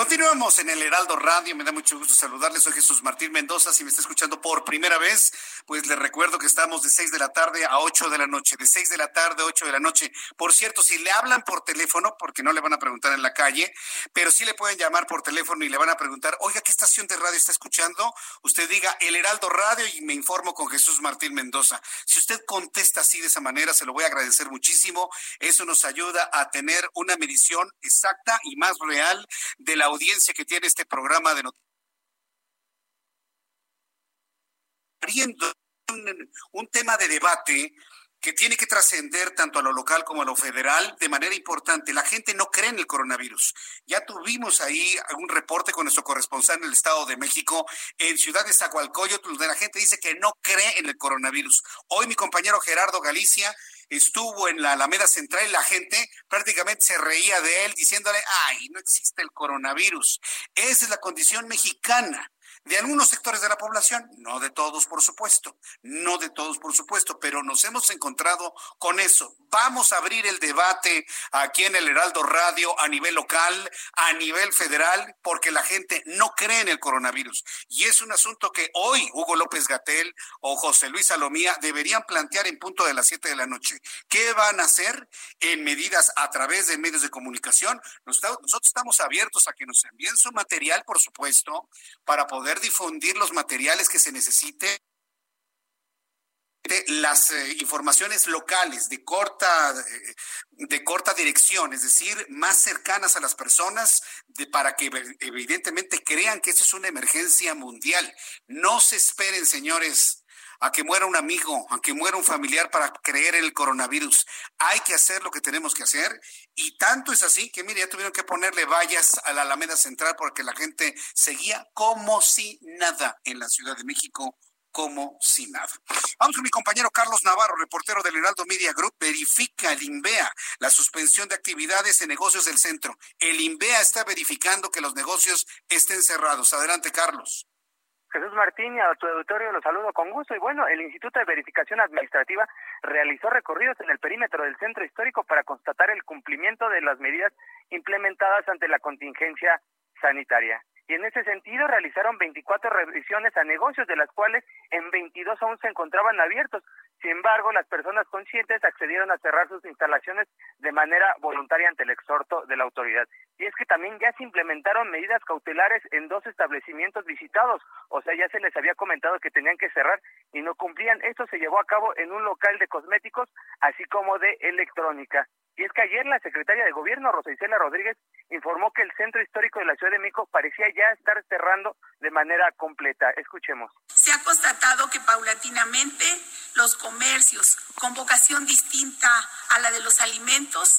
Continuamos en el Heraldo Radio. Me da mucho gusto saludarles. Soy Jesús Martín Mendoza. Si me está escuchando por primera vez, pues les recuerdo que estamos de 6 de la tarde a 8 de la noche. De 6 de la tarde a 8 de la noche. Por cierto, si le hablan por teléfono, porque no le van a preguntar en la calle, pero sí le pueden llamar por teléfono y le van a preguntar, oiga, ¿qué estación de radio está escuchando? Usted diga el Heraldo Radio y me informo con Jesús Martín Mendoza. Si usted contesta así de esa manera, se lo voy a agradecer muchísimo. Eso nos ayuda a tener una medición exacta y más real de la audiencia que tiene este programa de noticias. Un, un tema de debate que tiene que trascender tanto a lo local como a lo federal de manera importante. La gente no cree en el coronavirus. Ya tuvimos ahí algún reporte con nuestro corresponsal en el Estado de México, en Ciudad de Zagualcoyotl, donde la gente dice que no cree en el coronavirus. Hoy mi compañero Gerardo Galicia estuvo en la Alameda Central y la gente prácticamente se reía de él diciéndole, ay, no existe el coronavirus. Esa es la condición mexicana de algunos sectores de la población, no de todos, por supuesto, no de todos, por supuesto, pero nos hemos encontrado con eso. Vamos a abrir el debate aquí en el Heraldo Radio a nivel local, a nivel federal, porque la gente no cree en el coronavirus. Y es un asunto que hoy Hugo López Gatel o José Luis Salomía deberían plantear en punto de las siete de la noche. ¿Qué van a hacer en medidas a través de medios de comunicación? Nosotros estamos abiertos a que nos envíen su material, por supuesto, para poder difundir los materiales que se necesite las eh, informaciones locales de corta eh, de corta dirección, es decir, más cercanas a las personas de, para que evidentemente crean que esto es una emergencia mundial. No se esperen, señores, a que muera un amigo, a que muera un familiar para creer en el coronavirus. Hay que hacer lo que tenemos que hacer y tanto es así que, mire, ya tuvieron que ponerle vallas a la Alameda Central porque la gente seguía como si nada en la Ciudad de México como si nada. Vamos con mi compañero Carlos Navarro, reportero del Heraldo Media Group, verifica el INVEA la suspensión de actividades en negocios del centro. El INVEA está verificando que los negocios estén cerrados. Adelante, Carlos. Jesús Martín, a tu auditorio los saludo con gusto. Y bueno, el Instituto de Verificación Administrativa realizó recorridos en el perímetro del centro histórico para constatar el cumplimiento de las medidas implementadas ante la contingencia sanitaria y en ese sentido realizaron 24 revisiones a negocios, de las cuales en 22 aún se encontraban abiertos. Sin embargo, las personas conscientes accedieron a cerrar sus instalaciones de manera voluntaria ante el exhorto de la autoridad. Y es que también ya se implementaron medidas cautelares en dos establecimientos visitados, o sea, ya se les había comentado que tenían que cerrar y no cumplían. Esto se llevó a cabo en un local de cosméticos, así como de electrónica. Y es que ayer la secretaria de Gobierno, Rosa Isela Rodríguez, informó que el centro histórico de la Ciudad de México parecía ya estar cerrando de manera completa. Escuchemos. Se ha constatado que paulatinamente los comercios con vocación distinta a la de los alimentos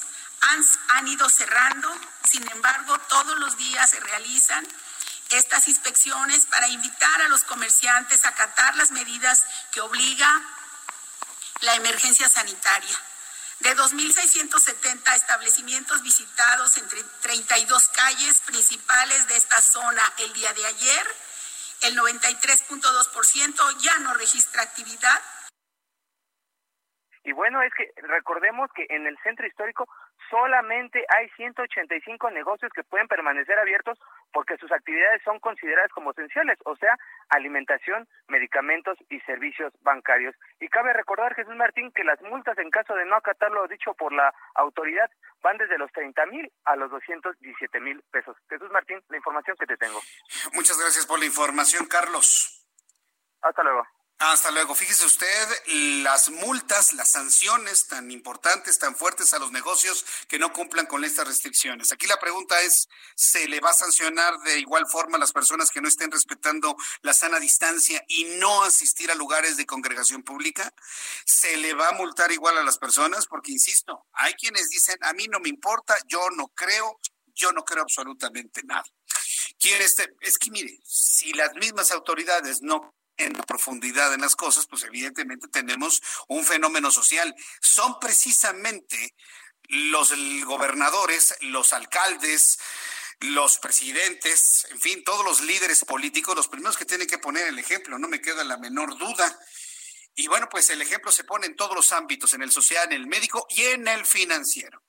han, han ido cerrando. Sin embargo, todos los días se realizan estas inspecciones para invitar a los comerciantes a acatar las medidas que obliga la emergencia sanitaria. De 2.670 establecimientos visitados entre 32 calles principales de esta zona el día de ayer, el 93.2% ya no registra actividad. Y bueno, es que recordemos que en el centro histórico solamente hay 185 negocios que pueden permanecer abiertos porque sus actividades son consideradas como esenciales, o sea, alimentación, medicamentos y servicios bancarios. Y cabe recordar, Jesús Martín, que las multas en caso de no acatar lo dicho por la autoridad van desde los 30 mil a los 217 mil pesos. Jesús Martín, la información que te tengo. Muchas gracias por la información, Carlos. Hasta luego. Hasta luego. Fíjese usted las multas, las sanciones tan importantes, tan fuertes a los negocios que no cumplan con estas restricciones. Aquí la pregunta es, ¿se le va a sancionar de igual forma a las personas que no estén respetando la sana distancia y no asistir a lugares de congregación pública? ¿Se le va a multar igual a las personas? Porque, insisto, hay quienes dicen, a mí no me importa, yo no creo, yo no creo absolutamente nada. Este, es que mire, si las mismas autoridades no en la profundidad en las cosas, pues evidentemente tenemos un fenómeno social. Son precisamente los gobernadores, los alcaldes, los presidentes, en fin, todos los líderes políticos, los primeros que tienen que poner el ejemplo, no me queda la menor duda. Y bueno, pues el ejemplo se pone en todos los ámbitos, en el social, en el médico y en el financiero.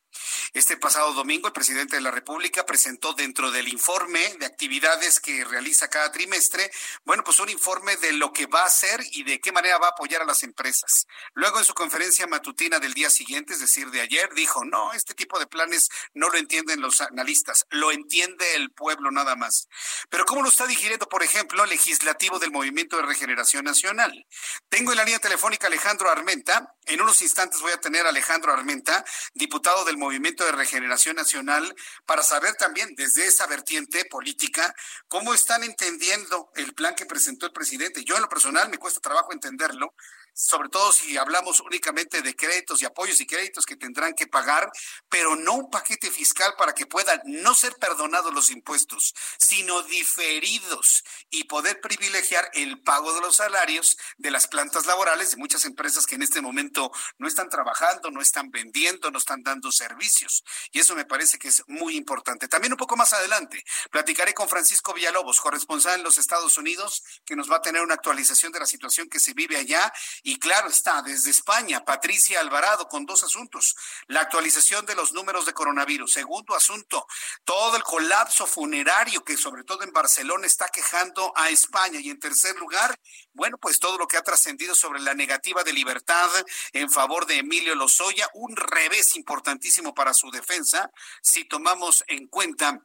Este pasado domingo, el presidente de la República presentó dentro del informe de actividades que realiza cada trimestre, bueno, pues un informe de lo que va a hacer y de qué manera va a apoyar a las empresas. Luego, en su conferencia matutina del día siguiente, es decir, de ayer, dijo, no, este tipo de planes no lo entienden los analistas, lo entiende el pueblo nada más. Pero ¿cómo lo está digiriendo, por ejemplo, el legislativo del Movimiento de Regeneración Nacional? Tengo en la línea telefónica Alejandro Armenta. En unos instantes voy a tener a Alejandro Armenta, diputado del Movimiento de Regeneración Nacional para saber también desde esa vertiente política cómo están entendiendo el plan que presentó el presidente. Yo en lo personal me cuesta trabajo entenderlo, sobre todo si hablamos únicamente de créditos y apoyos y créditos que tendrán que pagar, pero no un paquete fiscal para que puedan no ser perdonados los impuestos, sino diferidos y poder privilegiar el pago de los salarios de las plantas laborales de muchas empresas que en este momento no están trabajando, no están vendiendo, no están dando servicios. Y eso me parece que es muy importante. También un poco más adelante platicaré con Francisco Villalobos, corresponsal en los Estados Unidos, que nos va a tener una actualización de la situación que se vive allá. Y claro está, desde España, Patricia Alvarado con dos asuntos. La actualización de los números de coronavirus. Segundo asunto, todo el colapso funerario que sobre todo en Barcelona está quejando a España. Y en tercer lugar, bueno, pues todo lo que ha trascendido sobre la negativa de libertad en favor de Emilio Lozoya, un revés importantísimo para su defensa, si tomamos en cuenta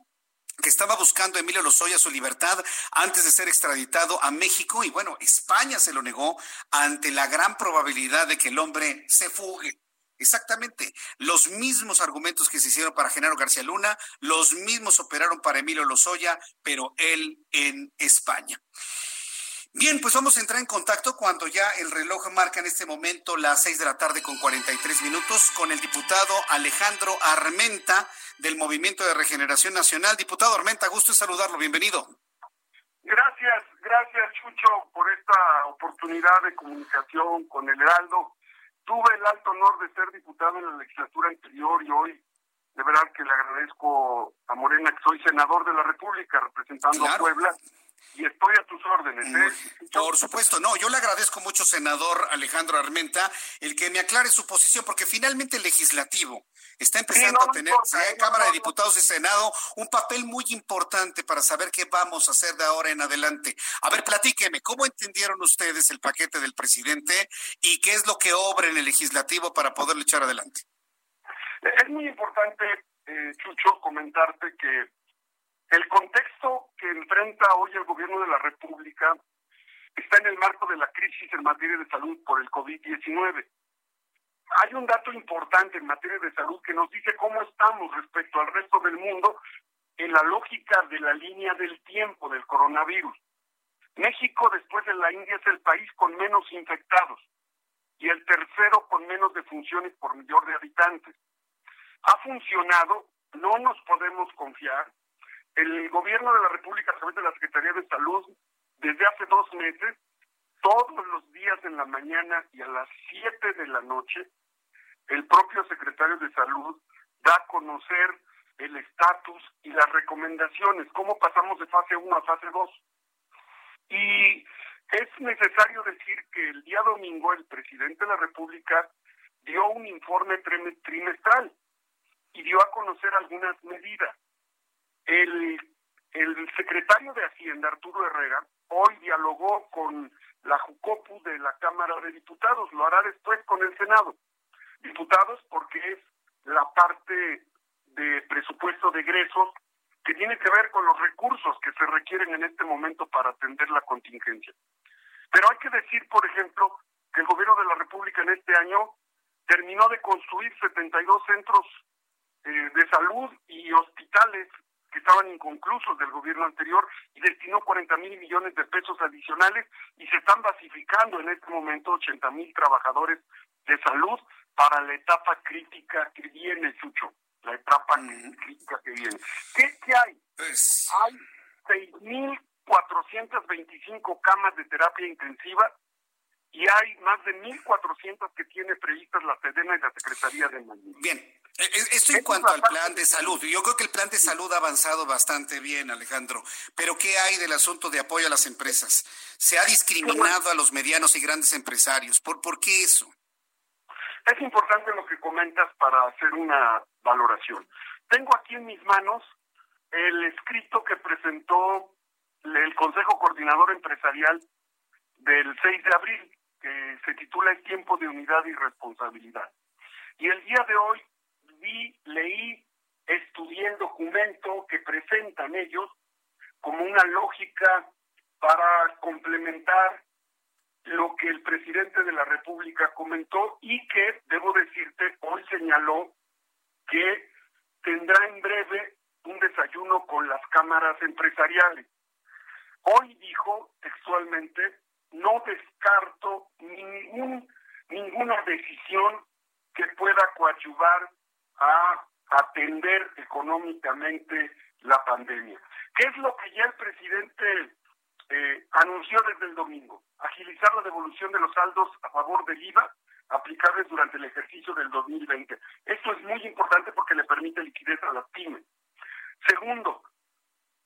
que estaba buscando Emilio Lozoya su libertad antes de ser extraditado a México y bueno, España se lo negó ante la gran probabilidad de que el hombre se fugue. Exactamente, los mismos argumentos que se hicieron para Genaro García Luna, los mismos operaron para Emilio Lozoya, pero él en España. Bien, pues vamos a entrar en contacto cuando ya el reloj marca en este momento las seis de la tarde con 43 minutos con el diputado Alejandro Armenta del Movimiento de Regeneración Nacional. Diputado Armenta, gusto en saludarlo, bienvenido. Gracias, gracias Chucho por esta oportunidad de comunicación con el Heraldo. Tuve el alto honor de ser diputado en la legislatura anterior y hoy de verdad que le agradezco a Morena que soy senador de la República representando a Puebla y estoy a tus órdenes. ¿eh? Por supuesto, no, yo le agradezco mucho, senador Alejandro Armenta, el que me aclare su posición, porque finalmente el legislativo está empezando a tener, sea Cámara de Diputados y Senado, un papel muy importante para saber qué vamos a hacer de ahora en adelante. A ver, platíqueme, ¿cómo entendieron ustedes el paquete del presidente y qué es lo que obra en el legislativo para poderlo echar adelante? Es muy importante, eh, Chucho, comentarte que el contexto que enfrenta hoy el gobierno de la República está en el marco de la crisis en materia de salud por el COVID-19. Hay un dato importante en materia de salud que nos dice cómo estamos respecto al resto del mundo en la lógica de la línea del tiempo del coronavirus. México, después de la India, es el país con menos infectados y el tercero con menos defunciones por millón de habitantes. Ha funcionado, no nos podemos confiar, el gobierno de la República, a través de la Secretaría de Salud, desde hace dos meses, todos los días en la mañana y a las 7 de la noche, el propio secretario de Salud da a conocer el estatus y las recomendaciones, cómo pasamos de fase 1 a fase 2. Y es necesario decir que el día domingo el presidente de la República dio un informe trimestral y dio a conocer algunas medidas. El, el secretario de Hacienda, Arturo Herrera, hoy dialogó con la JUCOPU de la Cámara de Diputados, lo hará después con el Senado. Diputados porque es la parte de presupuesto de egresos que tiene que ver con los recursos que se requieren en este momento para atender la contingencia. Pero hay que decir, por ejemplo, que el gobierno de la República en este año terminó de construir 72 centros eh, de salud y hospitales que estaban inconclusos del gobierno anterior y destinó 40 mil millones de pesos adicionales y se están basificando en este momento 80 mil trabajadores de salud para la etapa crítica que viene, Chucho, la etapa crítica que viene. ¿Qué, qué hay? Pues... Hay 6.425 camas de terapia intensiva y hay más de 1.400 que tiene previstas la SEDENA y la Secretaría de Salud. Bien, esto en cuanto al plan de salud. Yo creo que el plan de salud ha avanzado bastante bien, Alejandro. Pero ¿qué hay del asunto de apoyo a las empresas? Se ha discriminado a los medianos y grandes empresarios. ¿Por, por qué eso? Es importante lo que comentas para hacer una valoración. Tengo aquí en mis manos el escrito que presentó el Consejo Coordinador Empresarial del 6 de abril que se titula El tiempo de unidad y responsabilidad. Y el día de hoy vi, leí, estudié el documento que presentan ellos como una lógica para complementar lo que el presidente de la República comentó y que, debo decirte, hoy señaló que tendrá en breve un desayuno con las cámaras empresariales. Hoy dijo textualmente no descarto ninguna decisión que pueda coadyuvar a atender económicamente la pandemia. ¿Qué es lo que ya el presidente eh, anunció desde el domingo? Agilizar la devolución de los saldos a favor del IVA aplicables durante el ejercicio del 2020. Esto es muy importante porque le permite liquidez a las pymes. Segundo,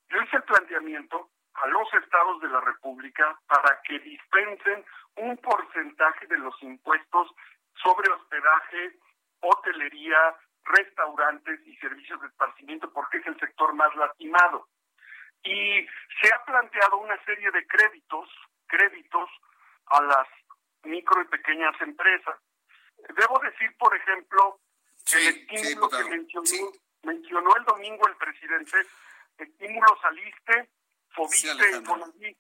yo hice el planteamiento a los estados de la República para que dispensen un porcentaje de los impuestos sobre hospedaje, hotelería, restaurantes y servicios de esparcimiento porque es el sector más lastimado. Y se ha planteado una serie de créditos, créditos a las micro y pequeñas empresas. Debo decir, por ejemplo, el estímulo que mencionó, mencionó el domingo el presidente, estímulos al ISTE, FOBISTE y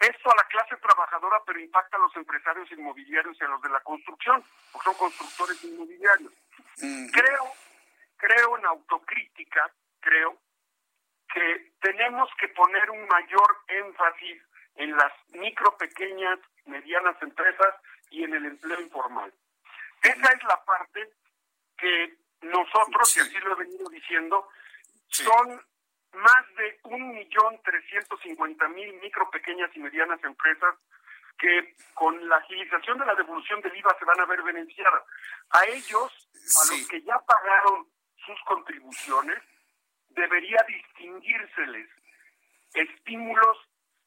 Esto a la clase trabajadora, pero impacta a los empresarios inmobiliarios y a los de la construcción, porque son constructores inmobiliarios. Creo, creo en autocrítica, creo que tenemos que poner un mayor énfasis en las micro, pequeñas, medianas empresas y en el empleo informal. Esa es la parte que nosotros, y así lo he venido diciendo, son más de un millón trescientos cincuenta mil micro, pequeñas y medianas empresas que con la agilización de la devolución del IVA se van a ver beneficiadas. A ellos, a los que ya pagaron sus contribuciones, debería distinguírseles estímulos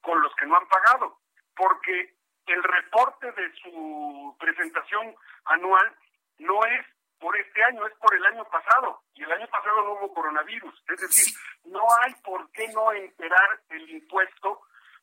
con los que no han pagado, porque el reporte de su presentación anual no es por este año, es por el año pasado. Y el año pasado no hubo coronavirus. Es decir, no hay por qué no enterar el impuesto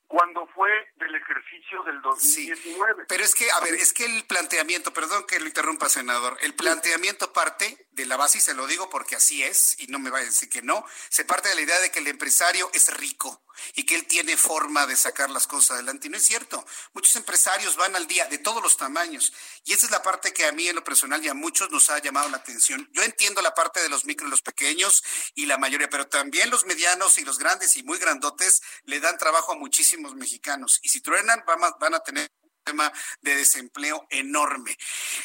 cuando fue del ejercicio del 2019. pero es que, a ver, es que el planteamiento, perdón que lo interrumpa, senador, el planteamiento parte de la base, y se lo digo porque así es, y no me va a decir que no, se parte de la idea de que el empresario es rico y que él tiene forma de sacar las cosas adelante. Y no es cierto. Muchos empresarios van al día de todos los tamaños. Y esa es la parte que a mí en lo personal y a muchos nos ha llamado la atención. Yo entiendo la parte de los micro y los pequeños y la mayoría, pero también los medianos y los grandes y muy grandotes le dan trabajo a muchísimos mexicanos. Y si truenan, van a, tener de desempleo enorme.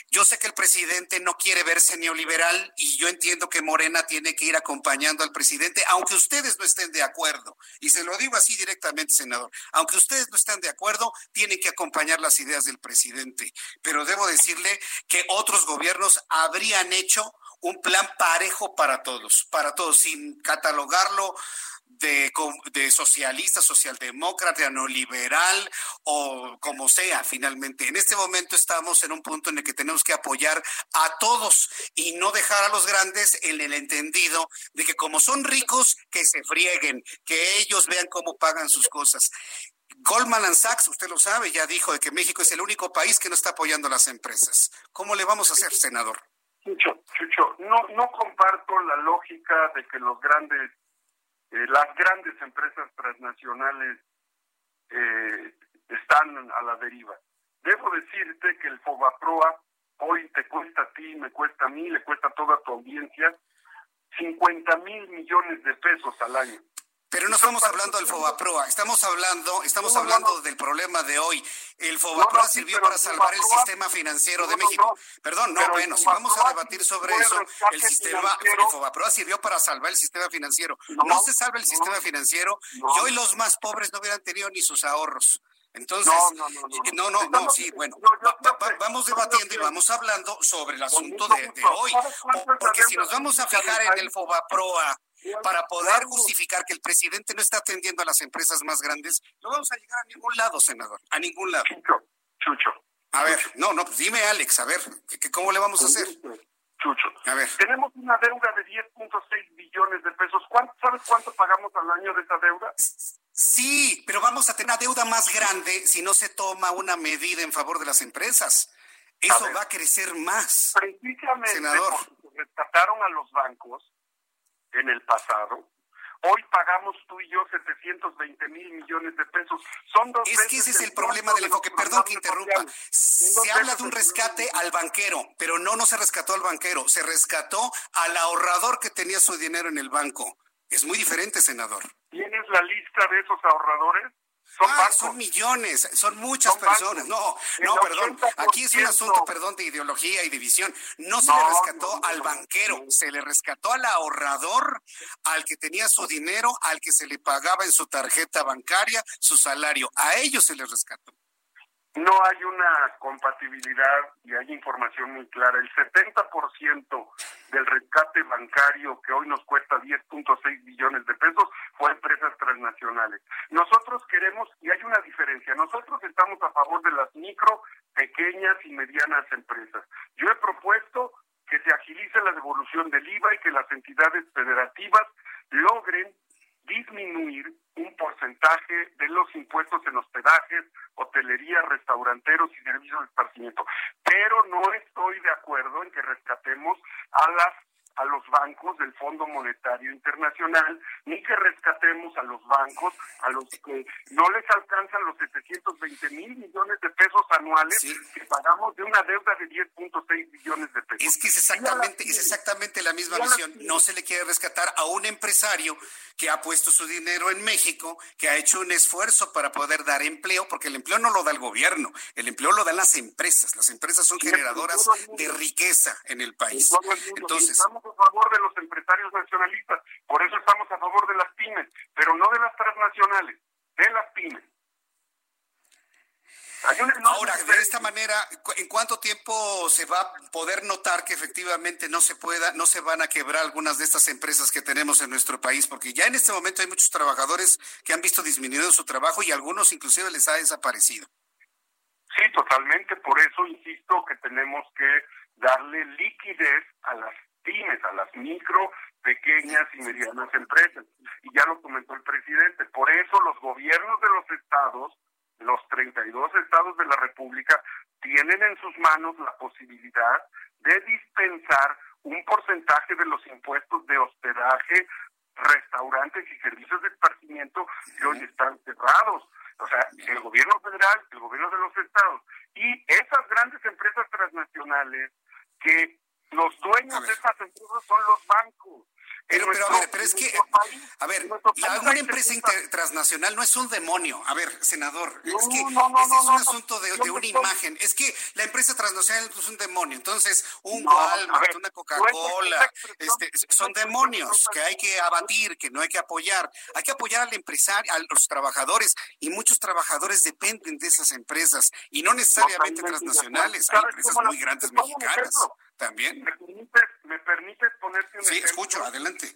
Yo sé que el presidente no quiere verse neoliberal y yo entiendo que Morena tiene que ir acompañando al presidente, aunque ustedes no estén de acuerdo. Y se lo digo así directamente, senador. Aunque ustedes no estén de acuerdo, tienen que acompañar las ideas del presidente. Pero debo decirle que otros gobiernos habrían hecho un plan parejo para todos, para todos, sin catalogarlo de, de socialista, socialdemócrata, neoliberal o como sea finalmente. En este momento estamos en un punto en el que tenemos que apoyar a todos y no dejar a los grandes en el entendido de que como son ricos, que se frieguen, que ellos vean cómo pagan sus cosas. Goldman Sachs, usted lo sabe, ya dijo de que México es el único país que no está apoyando a las empresas. ¿Cómo le vamos a hacer, senador? Chucho, Chucho, no, no comparto la lógica de que los grandes eh, las grandes empresas transnacionales eh, están a la deriva. Debo decirte que el Fobaproa hoy te cuesta a ti, me cuesta a mí, le cuesta a toda tu audiencia 50 mil millones de pesos al año. Pero no estamos hablando del Fobaproa, estamos hablando, estamos hablando del problema de hoy. El Fobaproa sirvió para salvar el sistema financiero de México. Perdón, no, bueno, si vamos a debatir sobre eso, el sistema, el Fobaproa sirvió para salvar el sistema financiero. No se salva el sistema financiero y hoy los más pobres no hubieran tenido ni sus ahorros. Entonces, no, no, no, no, sí, bueno, vamos debatiendo y vamos hablando sobre el asunto de, de hoy, porque si nos vamos a fijar en el Fobaproa, para poder justificar que el presidente no está atendiendo a las empresas más grandes, no vamos a llegar a ningún lado, senador, a ningún lado. Chucho, Chucho. A ver, no, no, pues dime, Alex, a ver, ¿cómo le vamos a hacer? Chucho. A ver. Tenemos una deuda de 10.6 billones de pesos. ¿Sabes cuánto pagamos al año de esa deuda? Sí, pero vamos a tener una deuda más grande si no se toma una medida en favor de las empresas. Eso va a crecer más. Precisamente senador. rescataron a los bancos en el pasado. Hoy pagamos tú y yo 720 mil millones de pesos. Son dos es que ese es el problema del enfoque. Perdón que interrumpa. Se habla de un rescate al banquero, pero no, no se rescató al banquero. Se rescató al ahorrador que tenía su dinero en el banco. Es muy diferente, senador. ¿Tienes la lista de esos ahorradores? Son, ah, son millones, son muchas personas. No, no, perdón. Aquí es un asunto, perdón, de ideología y división. No se le rescató al banquero, se le rescató al ahorrador, al que tenía su dinero, al que se le pagaba en su tarjeta bancaria su salario. A ellos se les rescató no hay una compatibilidad y hay información muy clara. El 70% del rescate bancario que hoy nos cuesta 10.6 billones de pesos fue a empresas transnacionales. Nosotros queremos, y hay una diferencia, nosotros estamos a favor de las micro, pequeñas y medianas empresas. Yo he propuesto que se agilice la devolución del IVA y que las entidades federativas logren disminuir un porcentaje de los impuestos en hospedajes, hotelería, restauranteros y servicios de esparcimiento. Pero no estoy de acuerdo en que rescatemos a las a los bancos del Fondo Monetario Internacional, ni que rescatemos a los bancos, a los que no les alcanzan los 720 mil millones de pesos anuales que pagamos de una deuda de 10.6 billones de pesos. Es que es exactamente, es exactamente la misma visión. No se le quiere rescatar a un empresario que ha puesto su dinero en México, que ha hecho un esfuerzo para poder dar empleo, porque el empleo no lo da el gobierno, el empleo lo dan las empresas. Las empresas son generadoras de riqueza en el país. Entonces, a favor de los empresarios nacionalistas, por eso estamos a favor de las pymes, pero no de las transnacionales, de las pymes. Ahora, de esta manera, ¿en cuánto tiempo se va a poder notar que efectivamente no se pueda, no se van a quebrar algunas de estas empresas que tenemos en nuestro país? Porque ya en este momento hay muchos trabajadores que han visto disminuido su trabajo y algunos inclusive les ha desaparecido. Sí, totalmente. Por eso insisto que tenemos que darle liquidez a las pymes, a las micro, pequeñas y medianas empresas. Y ya lo comentó el presidente. Por eso los gobiernos de los estados, los 32 estados de la República, tienen en sus manos la posibilidad de dispensar un porcentaje de los impuestos de hospedaje, restaurantes y servicios de esparcimiento que hoy están cerrados. O sea, el gobierno federal, el gobierno de los estados y esas grandes empresas transnacionales que los dueños de estas empresas son los bancos. Pero, pero, a ver, pero es que, a ver, una empresa transnacional no es un demonio. A ver, senador, es que ese es un asunto de, una imagen. Es que la empresa transnacional es un demonio. Entonces, un Walmart, una Coca-Cola, este, son demonios que hay que abatir, que no hay que apoyar. Hay que apoyar al empresario, a los trabajadores, y muchos trabajadores dependen de esas empresas, y no necesariamente transnacionales. Hay empresas muy grandes mexicanas también. ¿Me permites, ponerte un ejemplo? Sí, escucho, adelante.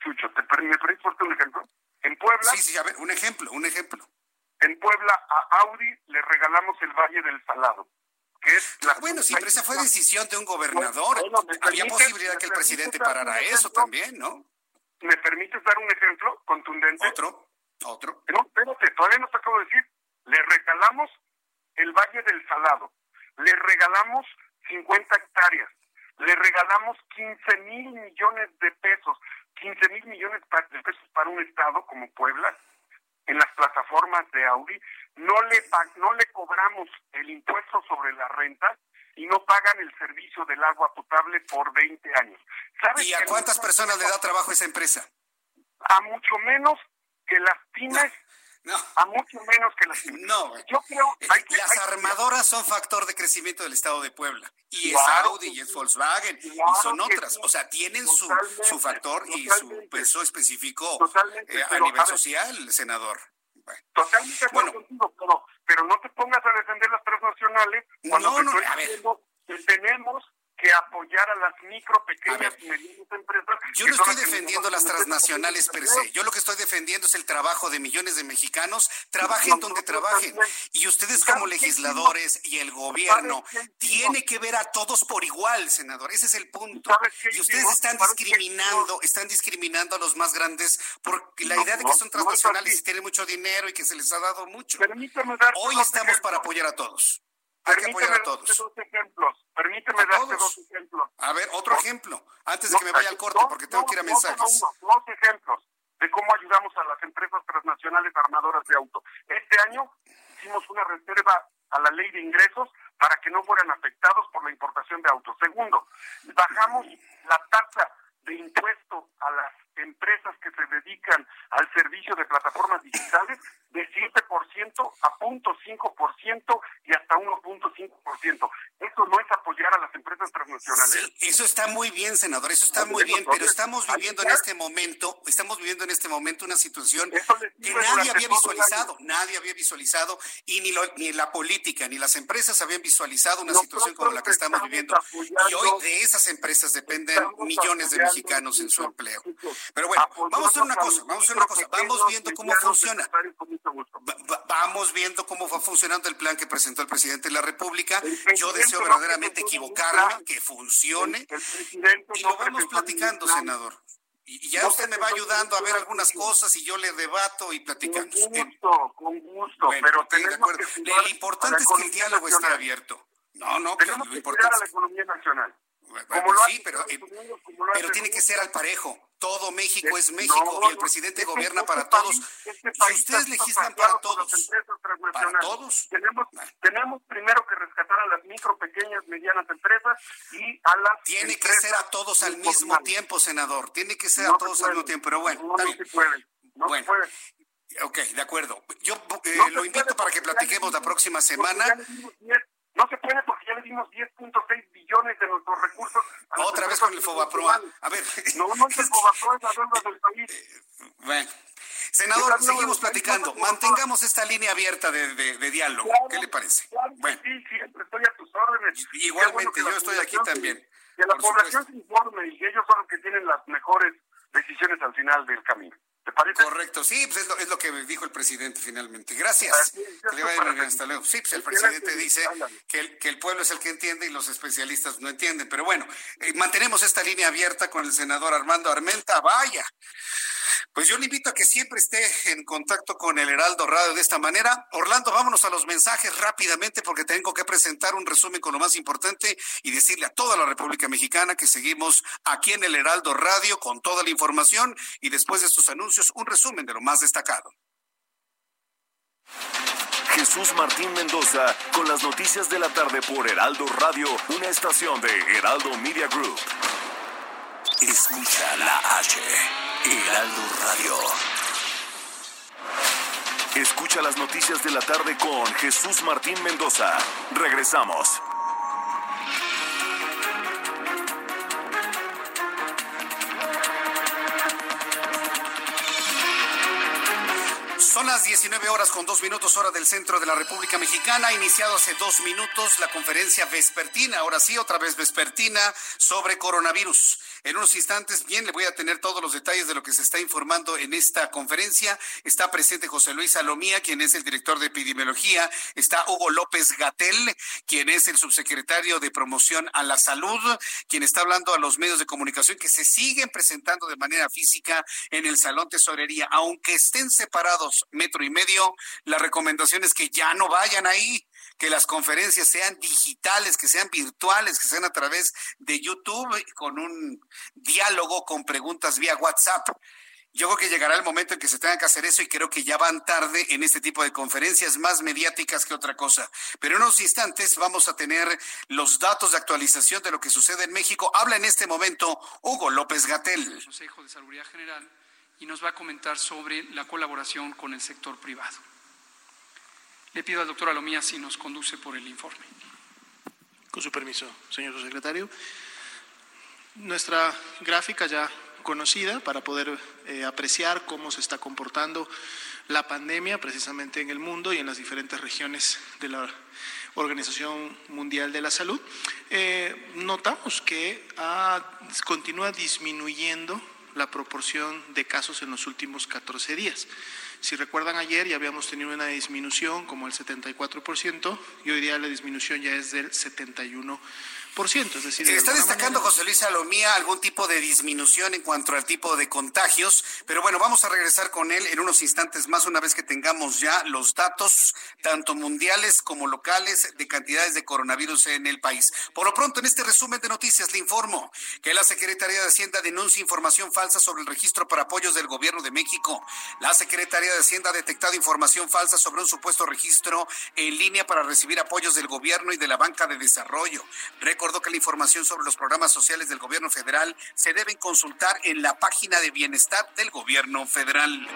Chucho, ¿te, ¿me permites ponerte un ejemplo? En Puebla. Sí, sí, a ver, un ejemplo, un ejemplo. En Puebla a Audi le regalamos el Valle del Salado. Que es la bueno, sí, pero esa fue decisión de un gobernador. Había posibilidad que el presidente parara eso también, ¿no? ¿Me permites dar un ejemplo contundente? Otro, otro. No, espérate, todavía no te acabo de decir. Le regalamos el Valle del Salado. Le regalamos 50 hectáreas. Le regalamos 15 mil millones de pesos, 15 mil millones de pesos para un estado como Puebla, en las plataformas de Audi, no le, no le cobramos el impuesto sobre la renta y no pagan el servicio del agua potable por 20 años. ¿Y a cuántas personas le da trabajo esa empresa? A mucho menos que las pymes no. A mucho menos que las No, yo creo eh, las armadoras son factor de crecimiento del estado de Puebla. Y es Audi y es Volkswagen y son otras. O sea, tienen su, su factor y su peso específico eh, a nivel social, senador. Totalmente bueno. contigo, pero, pero no te pongas a defender las transnacionales cuando no, no, a ver. que tenemos que apoyar a las micro, pequeñas y medianas empresas. Yo no estoy defendiendo las transnacionales per se. Yo lo que estoy defendiendo es el trabajo de millones de mexicanos. Trabajen donde trabajen. Y ustedes como legisladores y el gobierno tiene que ver a todos por igual, senador. Ese es el punto. Y ustedes están discriminando, están discriminando a los más grandes por la idea de que son transnacionales y tienen mucho dinero y que se les ha dado mucho. Hoy estamos para apoyar a todos. Permíteme a todos. dos ejemplos. Permíteme darte dos ejemplos. A ver, otro ejemplo, antes de que me vaya al corte, porque tengo que ir a mensajes. dos ejemplos de cómo ayudamos a las empresas transnacionales armadoras de auto. Este año hicimos una reserva a la ley de ingresos para que no fueran afectados por la importación de autos. Segundo, bajamos la tasa de impuesto a las empresas que se dedican al servicio de plataformas digitales de 7% a 0.5% y hasta 1.5%. Eso no es a las empresas transnacionales. eso está muy bien, senador, eso está muy bien, pero estamos viviendo en este momento, estamos viviendo en este momento una situación que nadie había visualizado, nadie había visualizado y ni, ni la política ni las empresas habían visualizado una situación como la que estamos viviendo. Y hoy de esas empresas dependen millones de mexicanos en su empleo. Pero bueno, vamos a hacer una cosa, vamos a hacer una cosa, vamos viendo cómo funciona. vamos viendo cómo va funcionando el plan que presentó el presidente de la República. Yo deseo verdaderamente equivocarme, que funcione. Y lo vamos platicando, senador. Y ya usted me va ayudando a ver algunas cosas y yo le debato y platicamos. Con gusto, con gusto, pero tenemos que Lo importante es que el diálogo esté abierto. No, no, pero lo importante es... la economía nacional. Bueno, sí, pero, eh, pero tiene que ser al parejo. Todo México es México y el presidente gobierna para todos. y ustedes legislan para todos. Para todos. Tenemos, tenemos primero que rescatar a las micro, pequeñas, medianas empresas y a las. Tiene que ser a todos al mismo tiempo, senador. Tiene que ser a todos al mismo tiempo. Pero bueno, no, se puede. No se puede. Ok, de acuerdo. Yo eh, lo invito para que platiquemos la próxima semana. No se puede porque ya le dimos 10.6 billones de nuestros recursos. Otra vez con el Fobaproa. A ver. No, no es el Fobaproa, es la deuda del país. Eh, bueno. Senador, seguimos platicando. Mantengamos esta línea abierta de, de, diálogo. ¿Qué le parece? bueno. Sí, siempre estoy a tus órdenes. Igualmente, yo estoy aquí también. Que la población se informe y ellos son los que tienen las mejores decisiones al final del camino. Correcto, sí, pues es lo, que dijo el presidente finalmente. Gracias. hasta luego. Sí, pues el presidente dice que el, que el pueblo es el que entiende y los especialistas no entienden. Pero bueno, eh, mantenemos esta línea abierta con el senador Armando Armenta. Vaya, pues yo le invito a que siempre esté en contacto con el Heraldo Radio de esta manera. Orlando, vámonos a los mensajes rápidamente porque tengo que presentar un resumen con lo más importante y decirle a toda la República Mexicana que seguimos aquí en el Heraldo Radio con toda la información y después de estos anuncios un resumen de lo más destacado. Jesús Martín Mendoza con las noticias de la tarde por Heraldo Radio, una estación de Heraldo Media Group. Escucha la H. Heraldo Radio. Escucha las noticias de la tarde con Jesús Martín Mendoza. Regresamos. Son las 19 horas con dos minutos hora del centro de la República Mexicana. Ha iniciado hace dos minutos la conferencia vespertina, ahora sí, otra vez vespertina, sobre coronavirus. En unos instantes, bien, le voy a tener todos los detalles de lo que se está informando en esta conferencia. Está presente José Luis Salomía, quien es el director de epidemiología. Está Hugo López Gatel, quien es el subsecretario de promoción a la salud, quien está hablando a los medios de comunicación que se siguen presentando de manera física en el Salón Tesorería. Aunque estén separados metro y medio, la recomendación es que ya no vayan ahí que las conferencias sean digitales, que sean virtuales, que sean a través de YouTube con un diálogo con preguntas vía WhatsApp. Yo creo que llegará el momento en que se tenga que hacer eso y creo que ya van tarde en este tipo de conferencias más mediáticas que otra cosa. Pero en unos instantes vamos a tener los datos de actualización de lo que sucede en México. Habla en este momento Hugo López Gatel. Consejo de Salud General y nos va a comentar sobre la colaboración con el sector privado. Le pido al doctor Alomía si nos conduce por el informe. Con su permiso, señor secretario. Nuestra gráfica ya conocida para poder eh, apreciar cómo se está comportando la pandemia precisamente en el mundo y en las diferentes regiones de la Organización Mundial de la Salud. Eh, notamos que continúa disminuyendo la proporción de casos en los últimos 14 días. Si recuerdan ayer ya habíamos tenido una disminución como el 74% y hoy día la disminución ya es del 71%. Es decir, está destacando José Luis Salomía algún tipo de disminución en cuanto al tipo de contagios, pero bueno, vamos a regresar con él en unos instantes más una vez que tengamos ya los datos tanto mundiales como locales de cantidades de coronavirus en el país. Por lo pronto, en este resumen de noticias le informo que la Secretaría de Hacienda denuncia información falsa sobre el registro para apoyos del Gobierno de México. La Secretaría de Hacienda ha detectado información falsa sobre un supuesto registro en línea para recibir apoyos del gobierno y de la banca de desarrollo. Recordó que la información sobre los programas sociales del gobierno federal se deben consultar en la página de bienestar del gobierno federal.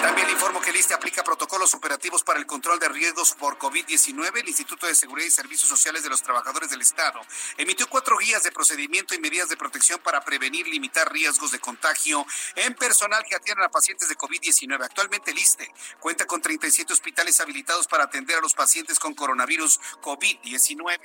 También informo que el ISTE aplica protocolos operativos para el control de riesgos por COVID-19. El Instituto de Seguridad y Servicios Sociales de los Trabajadores del Estado emitió cuatro guías de procedimiento y medidas de protección para prevenir y limitar riesgos de contagio en personal que atienden a pacientes de COVID-19. Actualmente el ISTE cuenta con 37 hospitales habilitados para atender a los pacientes con coronavirus COVID-19.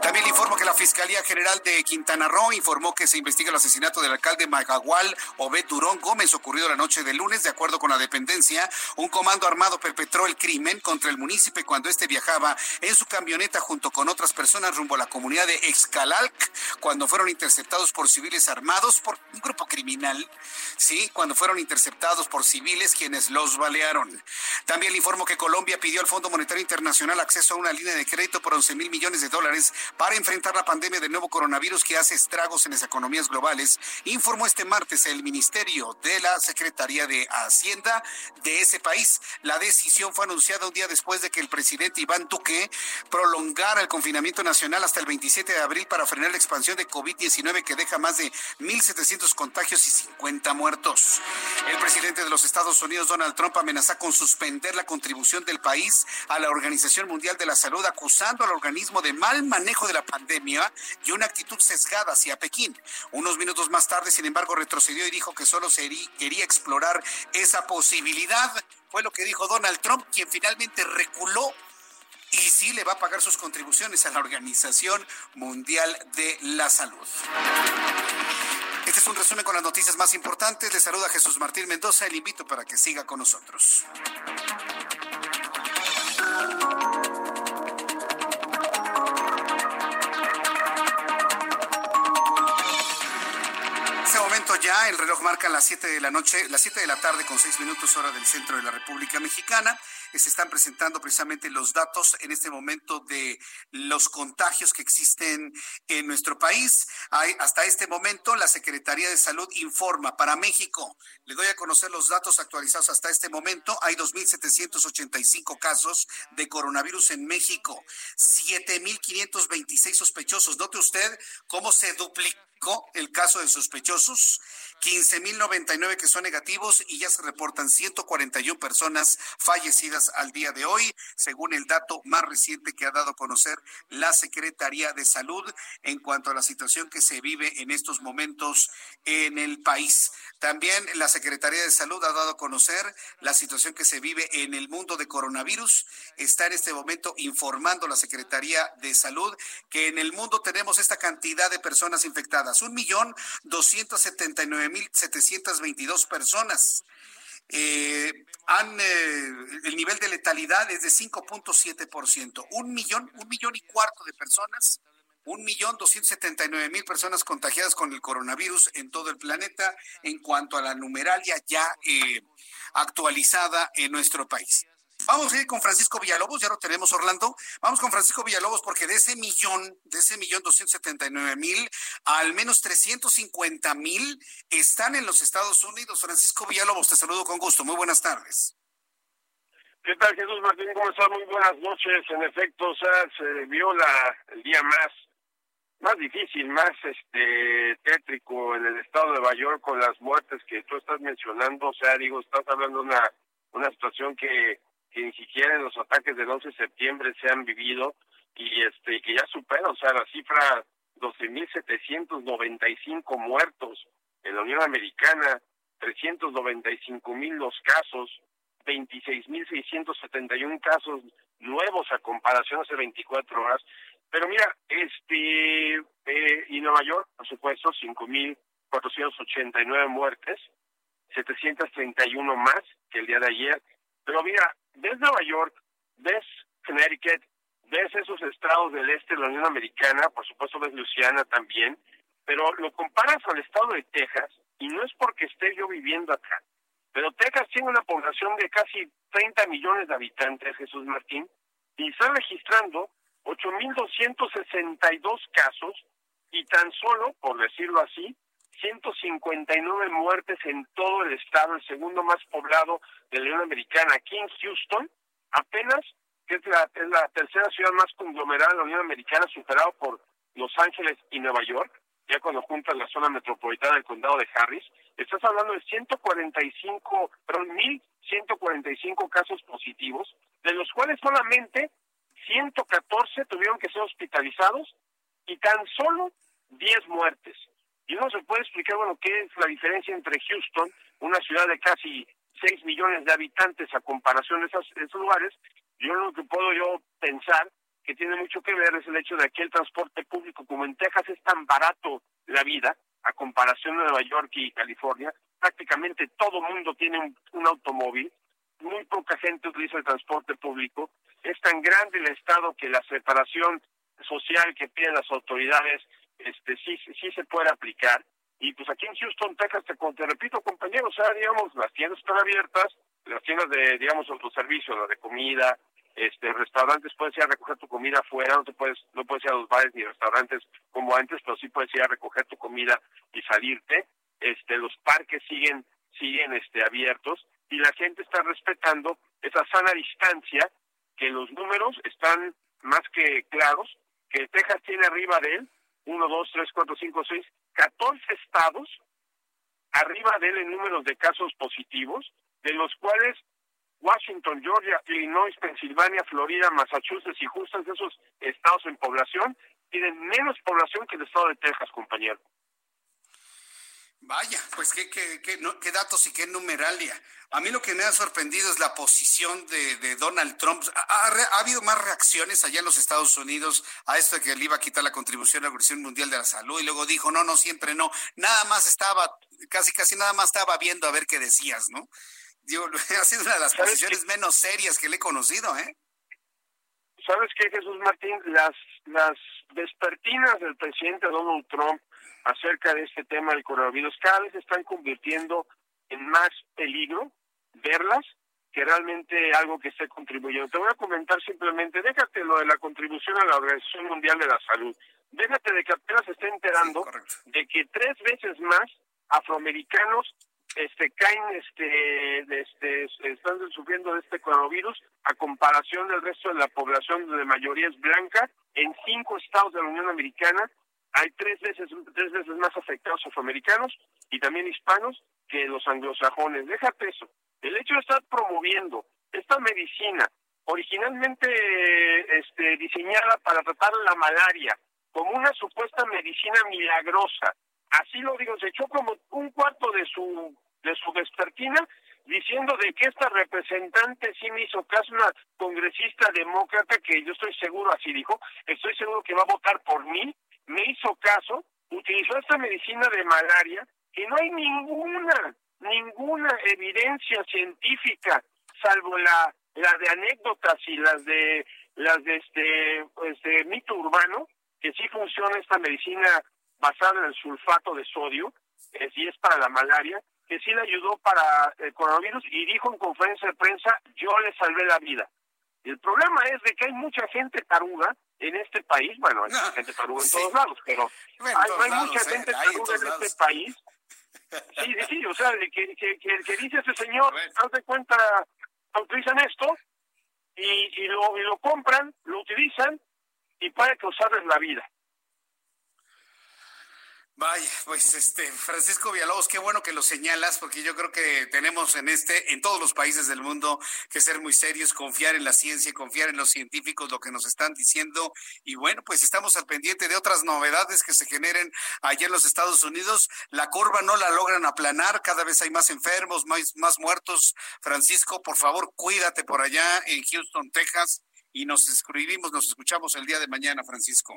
También le informo que la Fiscalía General de Quintana Roo informó que se investiga el asesinato del alcalde Magagual, Obed Durón Gómez, ocurrido la noche del lunes. De acuerdo con la dependencia, un comando armado perpetró el crimen contra el municipio cuando este viajaba en su camioneta junto con otras personas rumbo a la comunidad de Excalalc, cuando fueron interceptados por civiles armados por un grupo criminal. Sí, cuando fueron interceptados por civiles quienes los balearon. También le informo que Colombia pidió al Fondo Monetario Internacional acceso a una línea de crédito por 11 mil millones de dólares para enfrentar la pandemia del nuevo coronavirus que hace estragos en las economías globales, informó este martes el Ministerio de la Secretaría de Hacienda de ese país. La decisión fue anunciada un día después de que el presidente Iván Duque prolongara el confinamiento nacional hasta el 27 de abril para frenar la expansión de COVID-19 que deja más de 1.700 contagios y 50 muertos. El presidente de los Estados Unidos, Donald Trump, amenaza con suspender la contribución del país a la Organización Mundial de la Salud, acusando al organismo de mal manejo de la pandemia y una actitud sesgada hacia Pekín. Unos minutos más tarde, sin embargo, retrocedió y dijo que solo quería explorar esa posibilidad. Fue lo que dijo Donald Trump, quien finalmente reculó y sí le va a pagar sus contribuciones a la Organización Mundial de la Salud. Este es un resumen con las noticias más importantes. Le saluda Jesús Martín Mendoza y le invito para que siga con nosotros. Ya, el reloj marca las 7 de la noche, las 7 de la tarde con 6 minutos hora del centro de la República Mexicana. Se están presentando precisamente los datos en este momento de los contagios que existen en nuestro país. Hay, hasta este momento, la Secretaría de Salud informa para México. Le doy a conocer los datos actualizados hasta este momento. Hay 2.785 casos de coronavirus en México, 7.526 sospechosos. Note usted cómo se duplicó el caso de sospechosos, 15.099 que son negativos y ya se reportan 141 personas fallecidas al día de hoy, según el dato más reciente que ha dado a conocer la Secretaría de Salud en cuanto a la situación que se vive en estos momentos en el país. También la Secretaría de Salud ha dado a conocer la situación que se vive en el mundo de coronavirus. Está en este momento informando la Secretaría de Salud que en el mundo tenemos esta cantidad de personas infectadas, un millón doscientos setenta y nueve mil setecientos veintidós personas. Eh, han, eh, el nivel de letalidad es de 5.7%. Un millón, un millón y cuarto de personas un millón doscientos setenta y nueve mil personas contagiadas con el coronavirus en todo el planeta en cuanto a la numeralia ya eh, actualizada en nuestro país. Vamos a ir con Francisco Villalobos, ya lo tenemos Orlando. Vamos con Francisco Villalobos porque de ese millón, de ese millón doscientos setenta y nueve mil, al menos trescientos cincuenta mil están en los Estados Unidos. Francisco Villalobos, te saludo con gusto. Muy buenas tardes. ¿Qué tal, Jesús Martín? ¿Cómo estás? Muy buenas noches. En efecto, o sea, se vio la, el día más más difícil, más este tétrico en el estado de Nueva York con las muertes que tú estás mencionando, o sea, digo, estás hablando de una, una situación que, que ni siquiera en los ataques del 11 de septiembre se han vivido y este que ya supera, o sea, la cifra 12.795 muertos en la Unión Americana, 395.000 los casos, 26.671 casos nuevos a comparación hace 24 horas pero mira, este, eh, y Nueva York, por supuesto, 5.489 muertes, 731 más que el día de ayer. Pero mira, ves Nueva York, ves Connecticut, ves esos estados del este de la Unión Americana, por supuesto ves Luisiana también, pero lo comparas al estado de Texas, y no es porque esté yo viviendo acá, pero Texas tiene una población de casi 30 millones de habitantes, Jesús Martín, y está registrando 8.262 casos y tan solo, por decirlo así, 159 muertes en todo el estado, el segundo más poblado de la Unión Americana. Aquí en Houston, apenas, que es la, es la tercera ciudad más conglomerada de la Unión Americana, superado por Los Ángeles y Nueva York, ya cuando juntas la zona metropolitana del condado de Harris, estás hablando de 145, perdón, 1.145 casos positivos, de los cuales solamente 114 tuvieron que ser hospitalizados y tan solo 10 muertes. Y uno se puede explicar, bueno, qué es la diferencia entre Houston, una ciudad de casi 6 millones de habitantes a comparación de esos, esos lugares. Yo lo que puedo yo pensar que tiene mucho que ver es el hecho de que el transporte público, como en Texas es tan barato la vida, a comparación de Nueva York y California, prácticamente todo mundo tiene un automóvil, muy poca gente utiliza el transporte público, es tan grande el Estado que la separación social que piden las autoridades este sí sí se puede aplicar y pues aquí en Houston, Texas, te, te repito, compañeros, o digamos, las tiendas están abiertas, las tiendas de, digamos, autoservicio, la de comida, este restaurantes puedes ir a recoger tu comida afuera, no te puedes no puedes ir a los bares ni restaurantes como antes, pero sí puedes ir a recoger tu comida y salirte. Este los parques siguen siguen este abiertos y la gente está respetando esa sana distancia que los números están más que claros, que Texas tiene arriba de él 1 2 3 4 5 6 14 estados arriba de él en números de casos positivos, de los cuales Washington, Georgia, Illinois, Pensilvania, Florida, Massachusetts y Houston, esos estados en población, tienen menos población que el estado de Texas, compañero. Vaya, pues qué, qué, qué, qué, datos y qué numeralia. A mí lo que me ha sorprendido es la posición de, de Donald Trump. ¿Ha, ha, ha, habido más reacciones allá en los Estados Unidos a esto de que le iba a quitar la contribución a la Organización Mundial de la Salud y luego dijo, no, no, siempre no. Nada más estaba, casi, casi nada más estaba viendo a ver qué decías, ¿no? Digo, ha sido una de las posiciones qué? menos serias que le he conocido, ¿eh? ¿Sabes qué, Jesús Martín? Las, las vespertinas del presidente Donald Trump acerca de este tema del coronavirus cada vez se están convirtiendo en más peligro verlas que realmente algo que esté contribuyendo. Te voy a comentar simplemente, déjate lo de la contribución a la Organización Mundial de la Salud. Déjate de que apenas se esté enterando sí, de que tres veces más afroamericanos este caen este, este están sufriendo de este coronavirus a comparación del resto de la población donde la mayoría es blanca en cinco estados de la Unión Americana hay tres veces tres veces más afectados afroamericanos y también hispanos que los anglosajones. Déjate eso. El hecho de estar promoviendo esta medicina originalmente este diseñada para tratar la malaria como una supuesta medicina milagrosa así lo digo, se echó como un cuarto de su de su vespertina diciendo de que esta representante sí me hizo caso, una congresista demócrata que yo estoy seguro, así dijo, estoy seguro que va a votar por mí, me hizo caso, utilizó esta medicina de malaria que no hay ninguna, ninguna evidencia científica, salvo la, la de anécdotas y las de las de este, este mito urbano, que sí funciona esta medicina basada en el sulfato de sodio, eh, si es para la malaria, que sí le ayudó para el coronavirus y dijo en conferencia de prensa, yo le salvé la vida. El problema es de que hay mucha gente taruga en este país, bueno, hay no, gente taruga en sí. todos lados, pero bueno, hay, hay lados, mucha eh, gente taruga en, en este país. Sí, sí, o sea, que, que, que, que dice ese señor, haz de cuenta, utilizan esto y, y, lo, y lo compran, lo utilizan y para causarles la vida. Vaya, pues este Francisco Villalobos, qué bueno que lo señalas, porque yo creo que tenemos en este, en todos los países del mundo, que ser muy serios, confiar en la ciencia, confiar en los científicos, lo que nos están diciendo, y bueno, pues estamos al pendiente de otras novedades que se generen allá en los Estados Unidos. La curva no la logran aplanar, cada vez hay más enfermos, más, más muertos. Francisco, por favor, cuídate por allá en Houston, Texas, y nos escribimos, nos escuchamos el día de mañana, Francisco.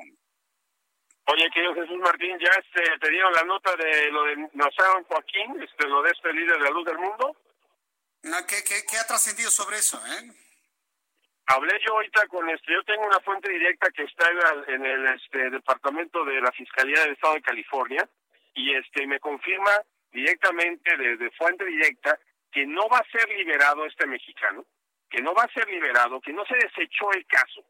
Oye, querido Jesús Martín, ¿ya este, te dieron la nota de lo de Nazario Joaquín, este, lo de este líder de la luz del mundo? ¿Qué, qué, qué ha trascendido sobre eso? Eh? Hablé yo ahorita con este, yo tengo una fuente directa que está en el, este, departamento de la Fiscalía del Estado de California y este me confirma directamente desde de fuente directa que no va a ser liberado este mexicano, que no va a ser liberado, que no se desechó el caso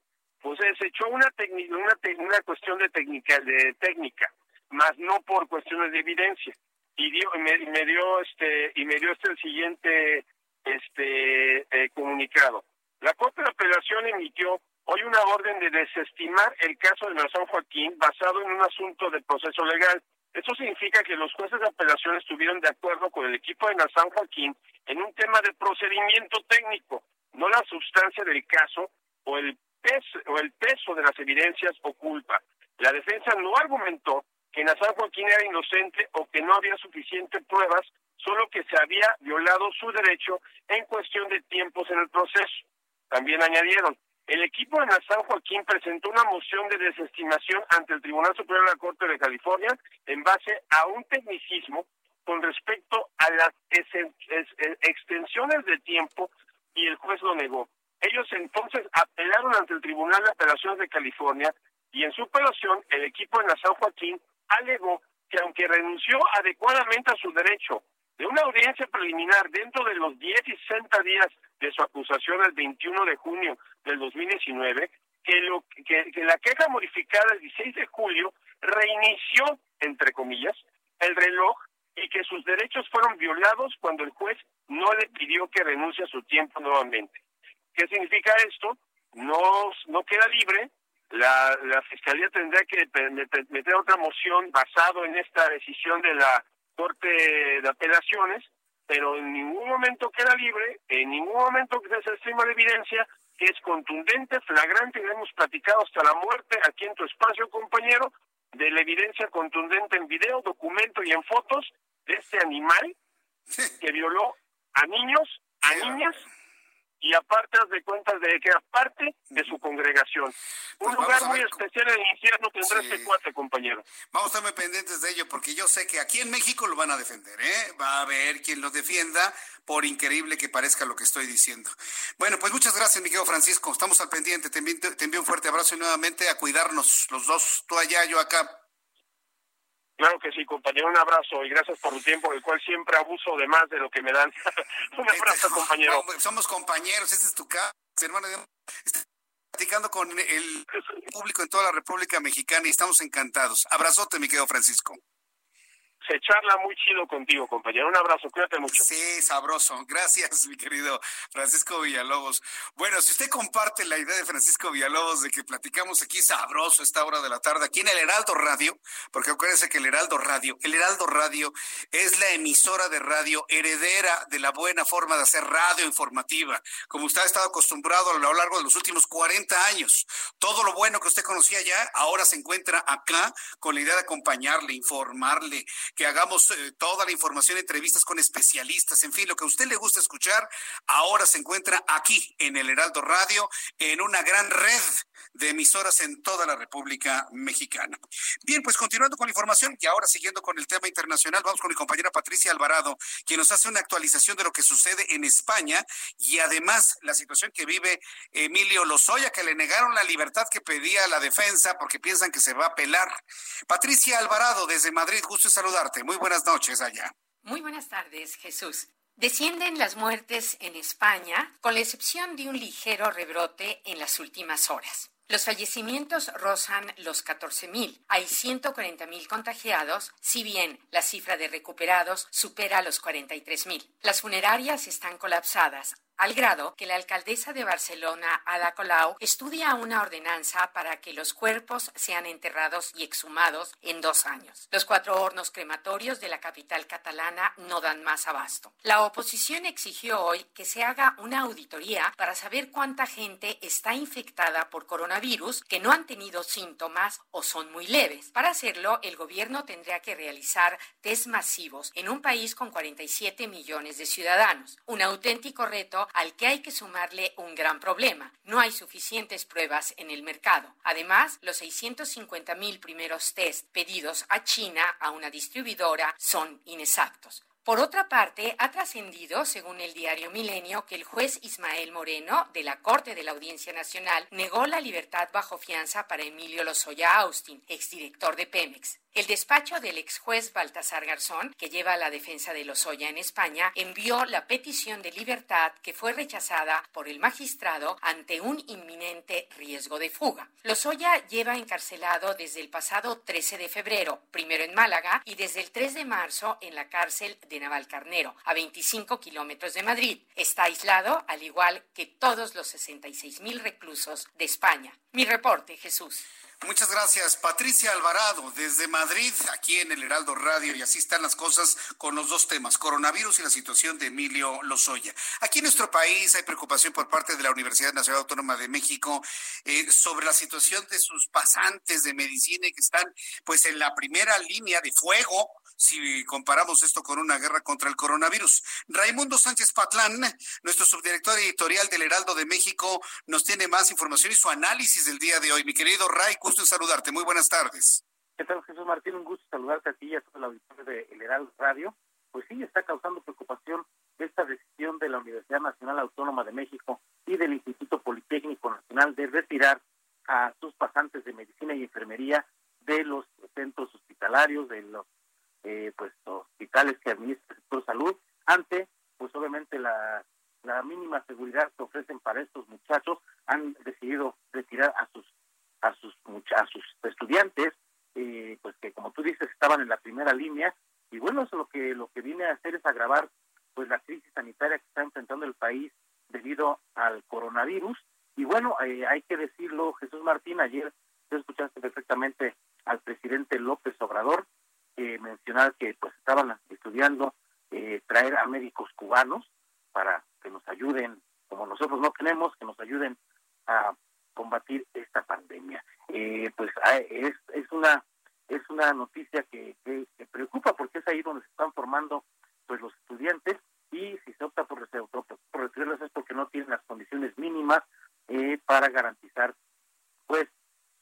pues se echó una una, una cuestión de técnica de técnica más no por cuestiones de evidencia y dio me, me dio este y me dio este el siguiente este eh, comunicado la corte de apelación emitió hoy una orden de desestimar el caso de San Joaquín basado en un asunto de proceso legal. Eso significa que los jueces de apelación estuvieron de acuerdo con el equipo de San Joaquín en un tema de procedimiento técnico, no la sustancia del caso o el peso, o el peso de las evidencias o culpa. La defensa no argumentó que San Joaquín era inocente o que no había suficientes pruebas, solo que se había violado su derecho en cuestión de tiempos en el proceso. También añadieron, el equipo de San Joaquín presentó una moción de desestimación ante el Tribunal Superior de la Corte de California en base a un tecnicismo con respecto a las extensiones de tiempo y el juez lo negó. Ellos entonces apelaron ante el Tribunal de Apelaciones de California y en su apelación el equipo de San Joaquín alegó que aunque renunció adecuadamente a su derecho de una audiencia preliminar dentro de los 10 y 60 días de su acusación el 21 de junio del 2019, que, lo, que, que la queja modificada el 16 de julio reinició, entre comillas, el reloj y que sus derechos fueron violados cuando el juez no le pidió que renuncie a su tiempo nuevamente. ¿Qué significa esto? No, no queda libre, la, la Fiscalía tendrá que meter otra moción basado en esta decisión de la Corte de Apelaciones, pero en ningún momento queda libre, en ningún momento se desestima la evidencia que es contundente, flagrante, y lo hemos platicado hasta la muerte aquí en tu espacio, compañero, de la evidencia contundente en video, documento y en fotos de este animal que violó a niños, a niñas y aparte de cuentas de que aparte de su congregación. Un pues lugar muy especial en el infierno tendrá este cuate, compañero. Vamos a estar muy pendientes de ello porque yo sé que aquí en México lo van a defender, ¿eh? Va a haber quien lo defienda, por increíble que parezca lo que estoy diciendo. Bueno, pues muchas gracias, mi querido Francisco. Estamos al pendiente. Te envío, te envío un fuerte abrazo y nuevamente a cuidarnos los dos, tú allá, yo acá. Claro que sí, compañero, un abrazo y gracias por tu tiempo, el cual siempre abuso de más de lo que me dan. un abrazo, compañero. somos compañeros, este es tu casa, hermano. Estoy platicando con el público en toda la República Mexicana y estamos encantados. Abrazote, mi querido Francisco se charla muy chido contigo, compañero. Un abrazo, cuídate mucho. Sí, sabroso. Gracias, mi querido Francisco Villalobos. Bueno, si usted comparte la idea de Francisco Villalobos de que platicamos aquí sabroso esta hora de la tarde, aquí en el Heraldo Radio, porque acuérdense que el Heraldo Radio, el Heraldo Radio es la emisora de radio heredera de la buena forma de hacer radio informativa, como usted ha estado acostumbrado a lo largo de los últimos 40 años. Todo lo bueno que usted conocía ya, ahora se encuentra acá con la idea de acompañarle, informarle, que hagamos eh, toda la información, entrevistas con especialistas, en fin, lo que a usted le gusta escuchar, ahora se encuentra aquí en el Heraldo Radio, en una gran red de emisoras en toda la República Mexicana. Bien, pues continuando con la información y ahora siguiendo con el tema internacional, vamos con mi compañera Patricia Alvarado, quien nos hace una actualización de lo que sucede en España y además la situación que vive Emilio Lozoya, que le negaron la libertad que pedía la defensa porque piensan que se va a pelar. Patricia Alvarado, desde Madrid, gusto saludar. Muy buenas noches allá. Muy buenas tardes, Jesús. Descienden las muertes en España, con la excepción de un ligero rebrote en las últimas horas. Los fallecimientos rozan los 14.000. Hay 140.000 contagiados, si bien la cifra de recuperados supera los 43.000. Las funerarias están colapsadas al grado que la alcaldesa de Barcelona, Ada Colau, estudia una ordenanza para que los cuerpos sean enterrados y exhumados en dos años. Los cuatro hornos crematorios de la capital catalana no dan más abasto. La oposición exigió hoy que se haga una auditoría para saber cuánta gente está infectada por coronavirus que no han tenido síntomas o son muy leves. Para hacerlo, el gobierno tendría que realizar test masivos en un país con 47 millones de ciudadanos. Un auténtico reto al que hay que sumarle un gran problema. No hay suficientes pruebas en el mercado. Además, los 650 mil primeros test pedidos a China, a una distribuidora, son inexactos. Por otra parte, ha trascendido, según el diario Milenio, que el juez Ismael Moreno, de la Corte de la Audiencia Nacional, negó la libertad bajo fianza para Emilio Lozoya Austin, exdirector de Pemex. El despacho del ex juez Baltasar Garzón, que lleva la defensa de Lozoya en España, envió la petición de libertad que fue rechazada por el magistrado ante un inminente riesgo de fuga. Lozoya lleva encarcelado desde el pasado 13 de febrero, primero en Málaga y desde el 3 de marzo en la cárcel de de Navalcarnero, a 25 kilómetros de Madrid. Está aislado, al igual que todos los 66 mil reclusos de España. Mi reporte, Jesús. Muchas gracias, Patricia Alvarado, desde Madrid, aquí en el Heraldo Radio, y así están las cosas con los dos temas, coronavirus y la situación de Emilio Lozoya. Aquí en nuestro país hay preocupación por parte de la Universidad Nacional Autónoma de México eh, sobre la situación de sus pasantes de medicina que están pues en la primera línea de fuego si comparamos esto con una guerra contra el coronavirus. Raimundo Sánchez Patlán, nuestro subdirector editorial del Heraldo de México, nos tiene más información y su análisis del día de hoy. Mi querido Ray, gusto en saludarte. Muy buenas tardes. ¿Qué tal, Jesús Martín? Un gusto saludarte a ti y a todo el auditorio de El Heraldo Radio. Pues sí, está causando preocupación esta decisión de la Universidad Nacional Autónoma de México y del Instituto Politécnico Nacional de retirar a sus pasantes de medicina y enfermería de los centros hospitalarios, de los eh, pues hospitales que administra el sector salud ante pues obviamente la, la mínima seguridad que ofrecen para estos muchachos han decidido retirar a sus a sus a sus estudiantes eh, pues que como tú dices estaban en la primera línea y bueno eso lo que lo que viene a hacer es agravar pues la crisis sanitaria que está enfrentando el país debido al coronavirus. Y bueno eh, hay que decirlo Jesús Martín ayer tú escuchaste perfectamente al presidente López Obrador mencionar que pues estaban estudiando eh, traer a médicos cubanos para que nos ayuden, como nosotros no tenemos, que nos ayuden a combatir esta pandemia. Eh, pues ah, es, es una es una noticia que, que, preocupa porque es ahí donde se están formando pues los estudiantes y si se opta por, por, por retirarlos es porque no tienen las condiciones mínimas eh, para garantizar pues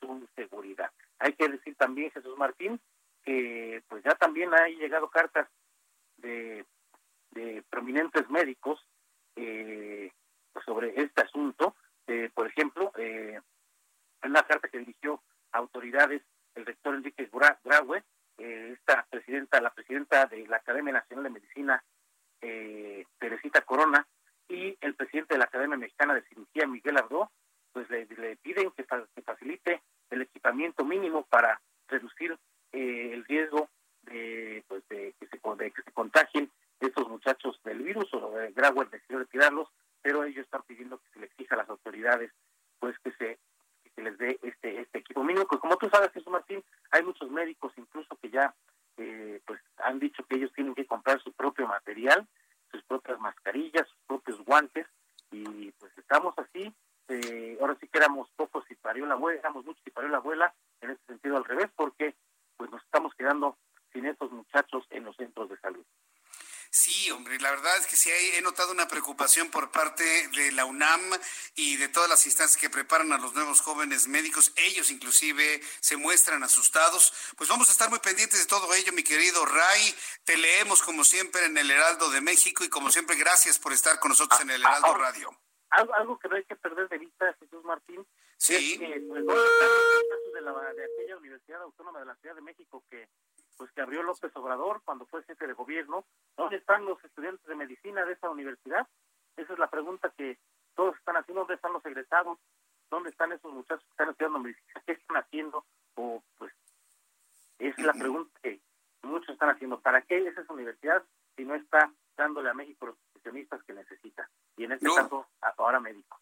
su seguridad. Hay que decir también, Jesús Martín, que pues ya también han llegado cartas de, prominentes médicos eh, sobre este asunto. Eh, por ejemplo, eh, una carta que dirigió a autoridades el rector Enrique Graue, eh, esta presidenta, la presidenta de la Academia Nacional de Medicina, Teresita Corona, y el presidente de la Academia Mexicana de Cirugía, Miguel Ardó, pues le, le piden que, que facilite el equipamiento mínimo para reducir eh, el riesgo de, pues de, que se, de que se contagien estos muchachos del virus o de Grauer decidió retirarlos, pero ellos están pidiendo que se les exija a las autoridades pues que se que les dé este este equipo mínimo, que como tú sabes, Jesús Martín, hay muchos médicos incluso que ya eh, pues han dicho que ellos tienen que comprar su propio material, sus propias mascarillas, sus propios guantes, y pues estamos así, eh, ahora sí que éramos pocos y parió la abuela, éramos muchos y parió la abuela, en este sentido al revés, porque pues nos estamos quedando sin estos muchachos en los centros de salud. Sí, hombre, la verdad es que sí he notado una preocupación por parte de la UNAM y de todas las instancias que preparan a los nuevos jóvenes médicos. Ellos inclusive se muestran asustados. Pues vamos a estar muy pendientes de todo ello, mi querido Ray. Te leemos como siempre en el Heraldo de México y como siempre gracias por estar con nosotros en el Heraldo Radio. Algo, que no hay que perder de vista, Jesús Martín, Sí. Es que, pues, de, la, de aquella Universidad Autónoma de la Ciudad de México que pues que abrió López Obrador cuando fue jefe de gobierno. ¿Dónde están los estudiantes de medicina de esa universidad? Esa es la pregunta que todos están haciendo. ¿Dónde están los egresados? ¿Dónde están esos muchachos que están estudiando medicina? ¿Qué están haciendo? O pues es la pregunta que muchos están haciendo. ¿Para qué es esa universidad si no está dándole a México los profesionistas que necesita? Y en este caso, ahora médico.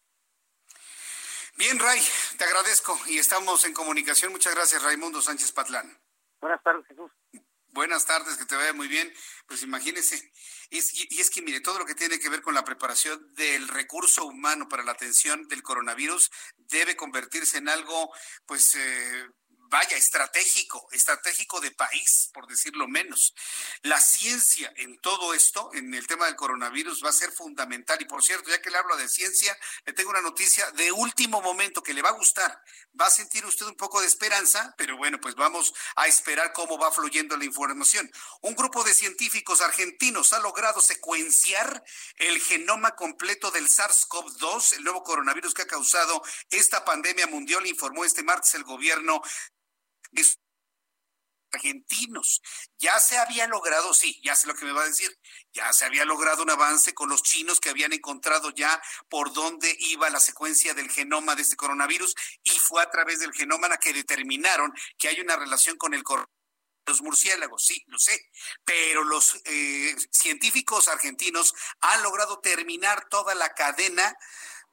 Bien, Ray, te agradezco y estamos en comunicación. Muchas gracias, Raimundo Sánchez Patlán. Buenas tardes, Jesús. Buenas tardes, que te vaya muy bien. Pues imagínese, y, es que mire, todo lo que tiene que ver con la preparación del recurso humano para la atención del coronavirus debe convertirse en algo, pues, eh, vaya, estratégico, estratégico de país, por decirlo menos. La ciencia en todo esto, en el tema del coronavirus, va a ser fundamental. Y por cierto, ya que le hablo de ciencia, le tengo una noticia de último momento que le va a gustar. Va a sentir usted un poco de esperanza, pero bueno, pues vamos a esperar cómo va fluyendo la información. Un grupo de científicos argentinos ha logrado secuenciar el genoma completo del SARS-CoV-2, el nuevo coronavirus que ha causado esta pandemia mundial, informó este martes el gobierno argentinos. Ya se había logrado, sí, ya sé lo que me va a decir, ya se había logrado un avance con los chinos que habían encontrado ya por dónde iba la secuencia del genoma de este coronavirus y fue a través del genoma que determinaron que hay una relación con el coronavirus los murciélagos, sí, lo sé, pero los eh, científicos argentinos han logrado terminar toda la cadena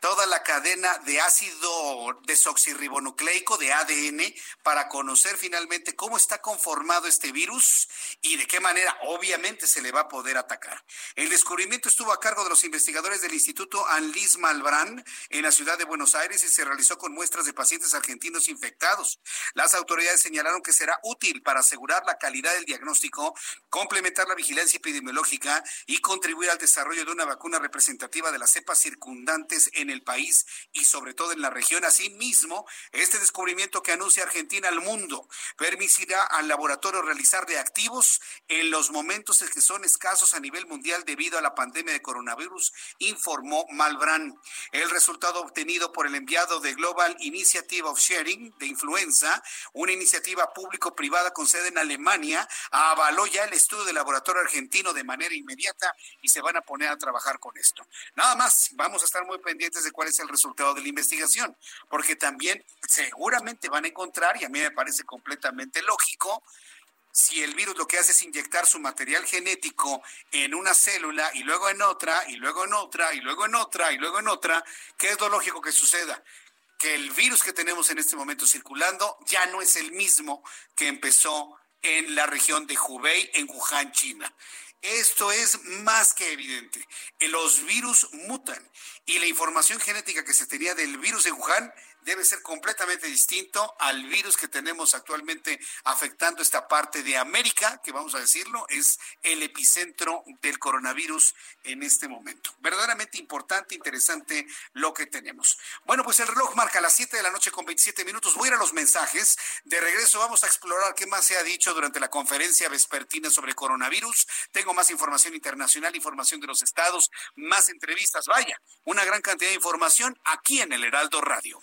toda la cadena de ácido desoxirribonucleico de ADN para conocer finalmente cómo está conformado este virus y de qué manera obviamente se le va a poder atacar. El descubrimiento estuvo a cargo de los investigadores del Instituto Anlis Malbrán en la ciudad de Buenos Aires y se realizó con muestras de pacientes argentinos infectados. Las autoridades señalaron que será útil para asegurar la calidad del diagnóstico, complementar la vigilancia epidemiológica y contribuir al desarrollo de una vacuna representativa de las cepas circundantes en el país y sobre todo en la región. Asimismo, este descubrimiento que anuncia Argentina al mundo permitirá al laboratorio realizar reactivos en los momentos en que son escasos a nivel mundial debido a la pandemia de coronavirus, informó Malbrán. El resultado obtenido por el enviado de Global Initiative of Sharing de Influenza, una iniciativa público-privada con sede en Alemania, avaló ya el estudio del laboratorio argentino de manera inmediata y se van a poner a trabajar con esto. Nada más, vamos a estar muy pendientes de cuál es el resultado de la investigación, porque también seguramente van a encontrar, y a mí me parece completamente lógico, si el virus lo que hace es inyectar su material genético en una célula y luego en otra, y luego en otra, y luego en otra, y luego en otra, ¿qué es lo lógico que suceda? Que el virus que tenemos en este momento circulando ya no es el mismo que empezó en la región de Hubei, en Wuhan, China. Esto es más que evidente. Los virus mutan y la información genética que se tenía del virus de Wuhan debe ser completamente distinto al virus que tenemos actualmente afectando esta parte de América, que vamos a decirlo, es el epicentro del coronavirus en este momento. Verdaderamente importante, interesante lo que tenemos. Bueno, pues el reloj marca las 7 de la noche con 27 minutos. Voy a ir a los mensajes. De regreso vamos a explorar qué más se ha dicho durante la conferencia vespertina sobre coronavirus. Tengo más información internacional, información de los estados, más entrevistas. Vaya, una gran cantidad de información aquí en el Heraldo Radio.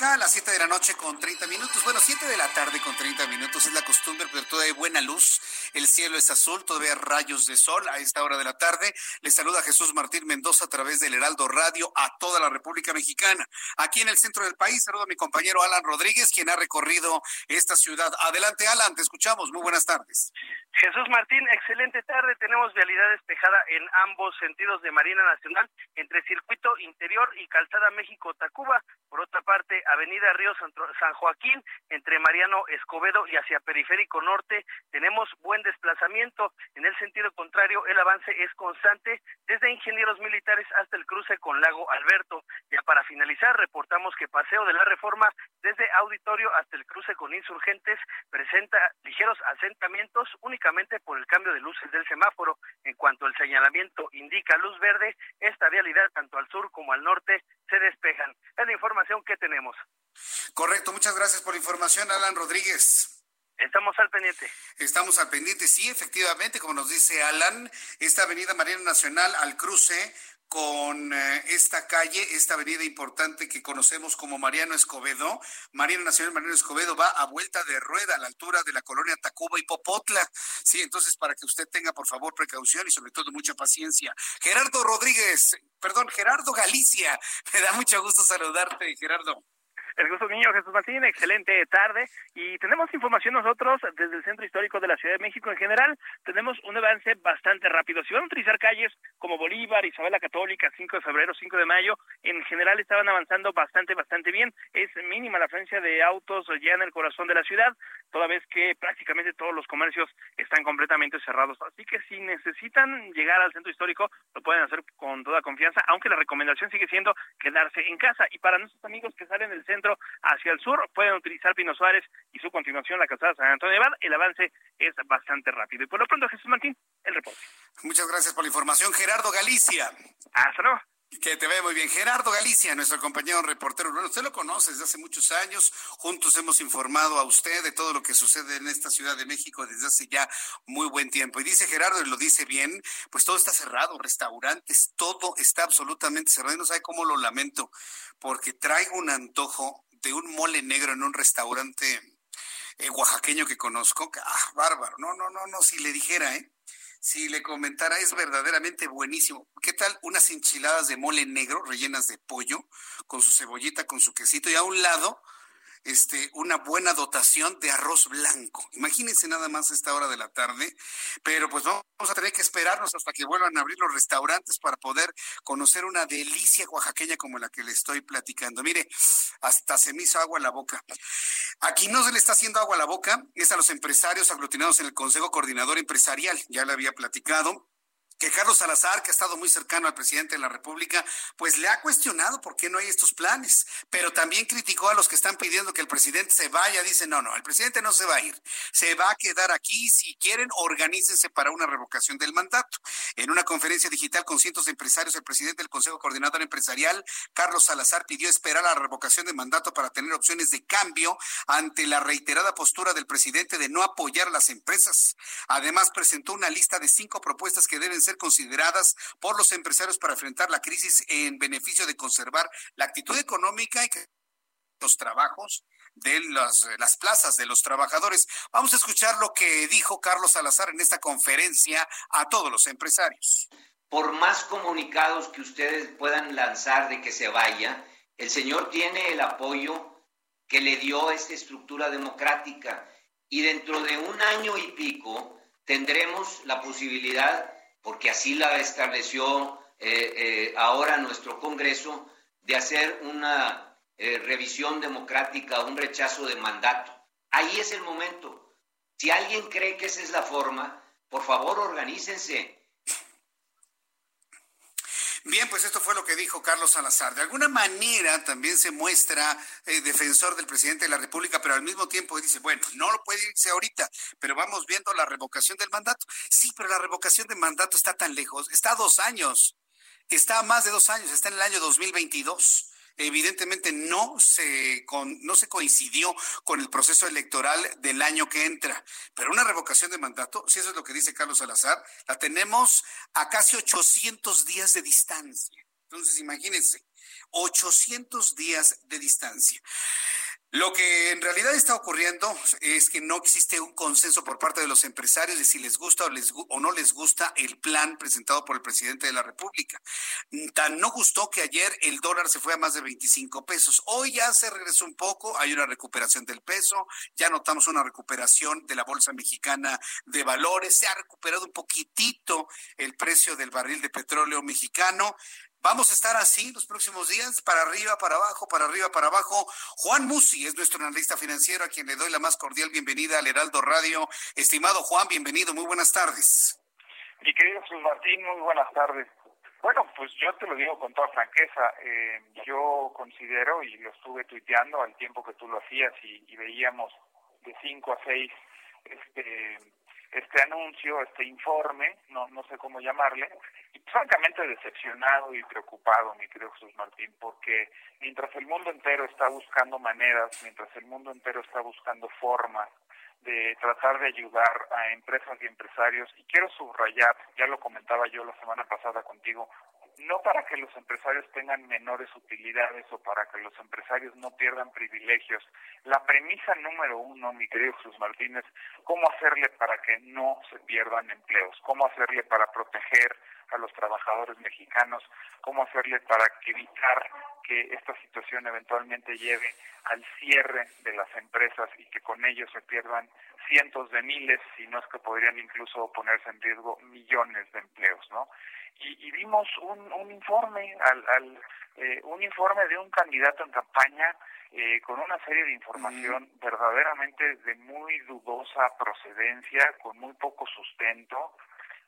Marca a las 7 de la noche con 30 minutos. Bueno, 7 de la tarde con 30 minutos es la costumbre, pero todavía hay buena luz. El cielo es azul, todavía hay rayos de sol a esta hora de la tarde. Le saluda Jesús Martín Mendoza a través del Heraldo Radio a toda la República Mexicana. Aquí en el centro del país, saludo a mi compañero Alan Rodríguez, quien ha recorrido esta ciudad. Adelante, Alan, te escuchamos. Muy buenas tardes. Jesús Martín, excelente tarde. Tenemos vialidad despejada en ambos sentidos de Marina Nacional, entre Circuito Interior y Calzada México-Tacuba. Por otra parte, Avenida Río San Joaquín, entre Mariano Escobedo y hacia Periférico Norte, tenemos buen desplazamiento. En el sentido contrario, el avance es constante desde Ingenieros Militares hasta el cruce con Lago Alberto. Ya para finalizar, reportamos que Paseo de la Reforma desde Auditorio hasta el cruce con Insurgentes presenta ligeros asentamientos únicamente por el cambio de luces del semáforo. En cuanto el señalamiento indica luz verde, esta vialidad tanto al sur como al norte se despejan. Es la información que tenemos. Correcto, muchas gracias por la información, Alan Rodríguez. Estamos al pendiente. Estamos al pendiente, sí, efectivamente, como nos dice Alan, esta avenida Marina Nacional al cruce con eh, esta calle, esta avenida importante que conocemos como Mariano Escobedo. Marina Nacional Mariano Escobedo va a vuelta de rueda a la altura de la colonia Tacuba y Popotla. Sí, entonces para que usted tenga por favor precaución y sobre todo mucha paciencia. Gerardo Rodríguez, perdón, Gerardo Galicia, me da mucho gusto saludarte, Gerardo. El gusto mío, Jesús Martín, excelente tarde. Y tenemos información nosotros desde el Centro Histórico de la Ciudad de México en general. Tenemos un avance bastante rápido. Si van a utilizar calles como Bolívar, Isabel la Católica, 5 de febrero, 5 de mayo, en general estaban avanzando bastante, bastante bien. Es mínima la afluencia de autos ya en el corazón de la ciudad, toda vez que prácticamente todos los comercios están completamente cerrados. Así que si necesitan llegar al Centro Histórico, lo pueden hacer con toda confianza, aunque la recomendación sigue siendo quedarse en casa. Y para nuestros amigos que salen del centro, hacia el sur, pueden utilizar Pino Suárez y su continuación la calzada San Antonio de Val. El avance es bastante rápido. Y por lo pronto, Jesús Martín, el reporte. Muchas gracias por la información, Gerardo Galicia. Hasta luego. Que te vea muy bien. Gerardo Galicia, nuestro compañero reportero urbano. Usted lo conoce desde hace muchos años. Juntos hemos informado a usted de todo lo que sucede en esta Ciudad de México desde hace ya muy buen tiempo. Y dice Gerardo, y lo dice bien, pues todo está cerrado, restaurantes, todo está absolutamente cerrado. Y no sabe cómo lo lamento, porque traigo un antojo de un mole negro en un restaurante eh, oaxaqueño que conozco. Ah, bárbaro. No, no, no, no, si le dijera, ¿eh? Si le comentara, es verdaderamente buenísimo. ¿Qué tal unas enchiladas de mole negro rellenas de pollo, con su cebollita, con su quesito y a un lado este, una buena dotación de arroz blanco. Imagínense nada más esta hora de la tarde, pero pues vamos a tener que esperarnos hasta que vuelvan a abrir los restaurantes para poder conocer una delicia oaxaqueña como la que le estoy platicando. Mire, hasta se me hizo agua la boca. Aquí no se le está haciendo agua la boca, es a los empresarios aglutinados en el Consejo Coordinador Empresarial, ya le había platicado que Carlos Salazar, que ha estado muy cercano al presidente de la República, pues le ha cuestionado por qué no hay estos planes, pero también criticó a los que están pidiendo que el presidente se vaya. Dice, no, no, el presidente no se va a ir, se va a quedar aquí. Si quieren, organícense para una revocación del mandato. En una conferencia digital con cientos de empresarios, el presidente del Consejo Coordinador Empresarial, Carlos Salazar, pidió esperar a la revocación del mandato para tener opciones de cambio ante la reiterada postura del presidente de no apoyar las empresas. Además, presentó una lista de cinco propuestas que deben ser consideradas por los empresarios para enfrentar la crisis en beneficio de conservar la actitud económica y los trabajos de las, las plazas de los trabajadores. Vamos a escuchar lo que dijo Carlos Salazar en esta conferencia a todos los empresarios. Por más comunicados que ustedes puedan lanzar de que se vaya, el señor tiene el apoyo que le dio esta estructura democrática y dentro de un año y pico tendremos la posibilidad porque así la estableció eh, eh, ahora nuestro Congreso, de hacer una eh, revisión democrática, un rechazo de mandato. Ahí es el momento. Si alguien cree que esa es la forma, por favor organícense, Bien, pues esto fue lo que dijo Carlos Salazar. De alguna manera también se muestra eh, defensor del presidente de la República, pero al mismo tiempo dice, bueno, no lo puede irse ahorita, pero vamos viendo la revocación del mandato. Sí, pero la revocación del mandato está tan lejos, está a dos años, está a más de dos años, está en el año 2022 evidentemente no se, no se coincidió con el proceso electoral del año que entra. Pero una revocación de mandato, si eso es lo que dice Carlos Salazar, la tenemos a casi 800 días de distancia. Entonces, imagínense, 800 días de distancia. Lo que en realidad está ocurriendo es que no existe un consenso por parte de los empresarios de si les gusta o, les, o no les gusta el plan presentado por el presidente de la República. Tan no gustó que ayer el dólar se fue a más de 25 pesos. Hoy ya se regresó un poco, hay una recuperación del peso, ya notamos una recuperación de la Bolsa Mexicana de Valores, se ha recuperado un poquitito el precio del barril de petróleo mexicano. Vamos a estar así los próximos días, para arriba, para abajo, para arriba, para abajo. Juan Musi es nuestro analista financiero, a quien le doy la más cordial bienvenida al Heraldo Radio. Estimado Juan, bienvenido, muy buenas tardes. Mi querido Jesús Martín, muy buenas tardes. Bueno, pues yo te lo digo con toda franqueza. Eh, yo considero, y lo estuve tuiteando al tiempo que tú lo hacías y, y veíamos de cinco a seis este, este anuncio, este informe, no, no sé cómo llamarle, y francamente decepcionado y preocupado, mi querido Jesús Martín, porque mientras el mundo entero está buscando maneras, mientras el mundo entero está buscando formas de tratar de ayudar a empresas y empresarios, y quiero subrayar, ya lo comentaba yo la semana pasada contigo, no para que los empresarios tengan menores utilidades o para que los empresarios no pierdan privilegios. La premisa número uno, mi querido Jesús Martínez, cómo hacerle para que no se pierdan empleos, cómo hacerle para proteger a los trabajadores mexicanos, cómo hacerle para evitar que esta situación eventualmente lleve al cierre de las empresas y que con ello se pierdan cientos de miles, si no es que podrían incluso ponerse en riesgo millones de empleos, ¿no? y, vimos un, un informe al, al eh, un informe de un candidato en campaña eh, con una serie de información verdaderamente de muy dudosa procedencia, con muy poco sustento,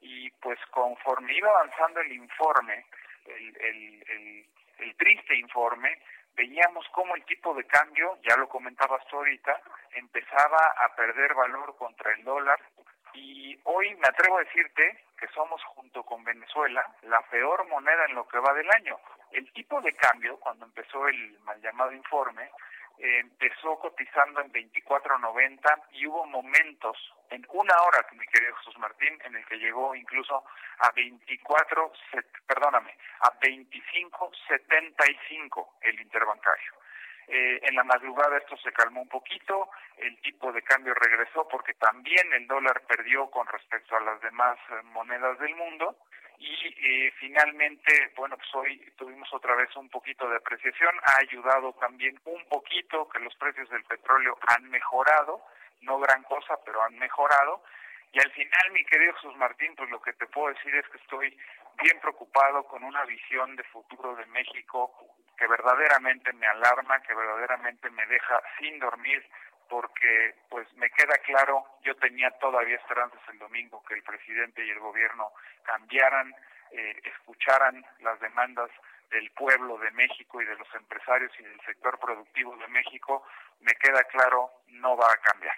y pues conforme iba avanzando el informe, el, el, el, triste informe, veíamos cómo el tipo de cambio, ya lo comentabas tú ahorita, empezaba a perder valor contra el dólar y hoy me atrevo a decirte que somos junto con Venezuela la peor moneda en lo que va del año. El tipo de cambio, cuando empezó el mal llamado informe, eh, empezó cotizando en 24.90 y hubo momentos en una hora, mi querido Jesús Martín, en el que llegó incluso a 24, perdóname, a 25.75 el interbancario. Eh, en la madrugada esto se calmó un poquito, el tipo de cambio regresó porque también el dólar perdió con respecto a las demás eh, monedas del mundo y eh, finalmente, bueno, pues hoy tuvimos otra vez un poquito de apreciación, ha ayudado también un poquito que los precios del petróleo han mejorado, no gran cosa, pero han mejorado. Y al final, mi querido Jesús Martín, pues lo que te puedo decir es que estoy bien preocupado con una visión de futuro de México que verdaderamente me alarma, que verdaderamente me deja sin dormir, porque pues me queda claro, yo tenía todavía esperanzas el domingo que el presidente y el gobierno cambiaran, eh, escucharan las demandas del pueblo de México y de los empresarios y del sector productivo de México, me queda claro, no va a cambiar.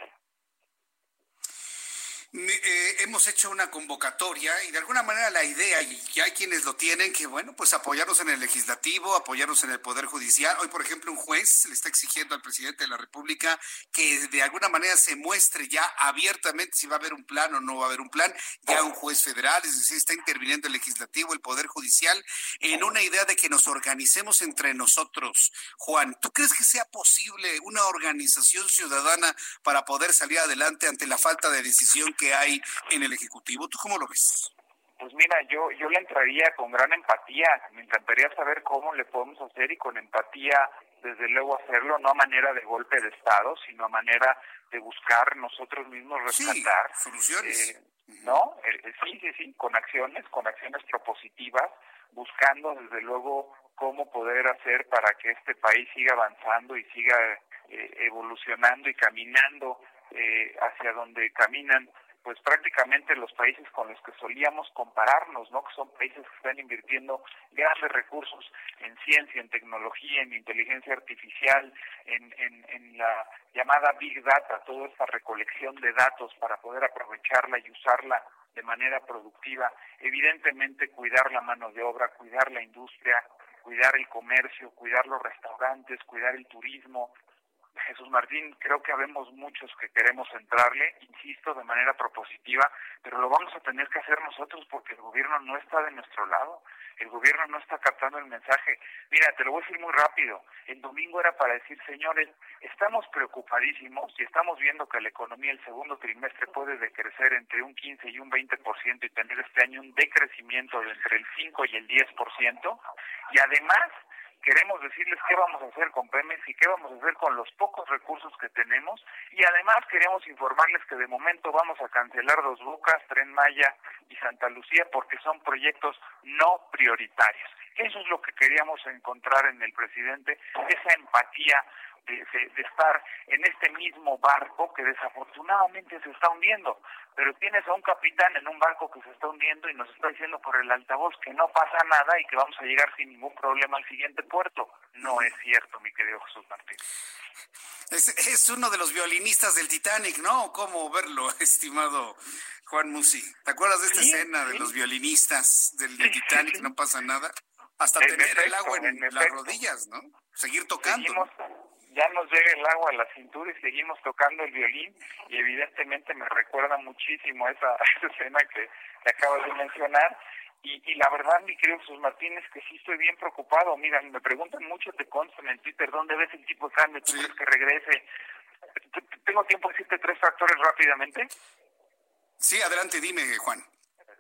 Eh, hemos hecho una convocatoria y de alguna manera la idea, y hay quienes lo tienen, que bueno, pues apoyarnos en el legislativo, apoyarnos en el Poder Judicial. Hoy, por ejemplo, un juez le está exigiendo al presidente de la República que de alguna manera se muestre ya abiertamente si va a haber un plan o no va a haber un plan. Ya un juez federal, es decir, está interviniendo el legislativo, el Poder Judicial, en una idea de que nos organicemos entre nosotros. Juan, ¿tú crees que sea posible una organización ciudadana para poder salir adelante ante la falta de decisión que hay en el Ejecutivo. ¿Tú cómo lo ves? Pues mira, yo, yo le entraría con gran empatía. Me encantaría saber cómo le podemos hacer y con empatía, desde luego, hacerlo, no a manera de golpe de Estado, sino a manera de buscar nosotros mismos rescatar. soluciones. Eh, ¿No? Eh, eh, sí, sí, sí, con acciones, con acciones propositivas, buscando desde luego cómo poder hacer para que este país siga avanzando y siga evolucionando y caminando hacia donde caminan pues prácticamente los países con los que solíamos compararnos, ¿no? Que son países que están invirtiendo grandes recursos en ciencia, en tecnología, en inteligencia artificial, en, en, en la llamada Big Data, toda esta recolección de datos para poder aprovecharla y usarla de manera productiva. Evidentemente cuidar la mano de obra, cuidar la industria, cuidar el comercio, cuidar los restaurantes, cuidar el turismo, Jesús Martín, creo que habemos muchos que queremos entrarle, insisto, de manera propositiva, pero lo vamos a tener que hacer nosotros porque el gobierno no está de nuestro lado, el gobierno no está captando el mensaje. Mira, te lo voy a decir muy rápido, el domingo era para decir, señores, estamos preocupadísimos y estamos viendo que la economía el segundo trimestre puede decrecer entre un 15 y un 20% y tener este año un decrecimiento de entre el 5 y el 10%, y además queremos decirles qué vamos a hacer con Pemex y qué vamos a hacer con los pocos recursos que tenemos y además queremos informarles que de momento vamos a cancelar Dos Bocas, Tren Maya y Santa Lucía porque son proyectos no prioritarios. Eso es lo que queríamos encontrar en el presidente, esa empatía de, estar en este mismo barco que desafortunadamente se está hundiendo. Pero tienes a un capitán en un barco que se está hundiendo y nos está diciendo por el altavoz que no pasa nada y que vamos a llegar sin ningún problema al siguiente puerto. No es cierto, mi querido Jesús Martín. Es, uno de los violinistas del Titanic, ¿no? ¿Cómo verlo, estimado Juan Musi? ¿Te acuerdas de esta escena de los violinistas del, Titanic? No pasa nada. Hasta tener el agua en, las rodillas, ¿no? Seguir tocando ya nos llega el agua a la cintura y seguimos tocando el violín y evidentemente me recuerda muchísimo esa, esa escena que, acabas de mencionar y, y, la verdad, mi querido Jesús Martín, es que sí estoy bien preocupado. Mira, me preguntan mucho, te constan en Twitter, ¿dónde ves el tipo cambio? ¿Tú crees que regrese? ¿Tengo tiempo de decirte tres factores rápidamente? Sí, adelante, dime, Juan.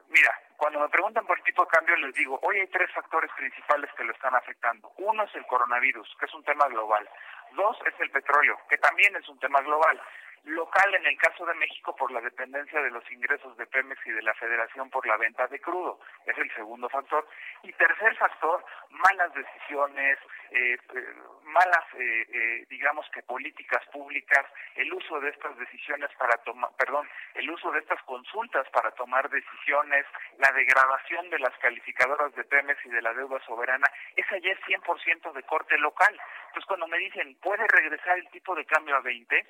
Mira, cuando me preguntan por el tipo de cambio, les digo, hoy hay tres factores principales que lo están afectando. Uno es el coronavirus, que es un tema global. Dos es el petróleo, que también es un tema global. Local en el caso de México por la dependencia de los ingresos de Pemex y de la Federación por la venta de crudo. Es el segundo factor. Y tercer factor, malas decisiones, eh, eh, malas, eh, digamos que políticas públicas, el uso de estas decisiones para tomar, perdón, el uso de estas consultas para tomar decisiones, la degradación de las calificadoras de Pemex y de la deuda soberana, esa ya es 100% de corte local. Entonces cuando me dicen, ¿puede regresar el tipo de cambio a 20?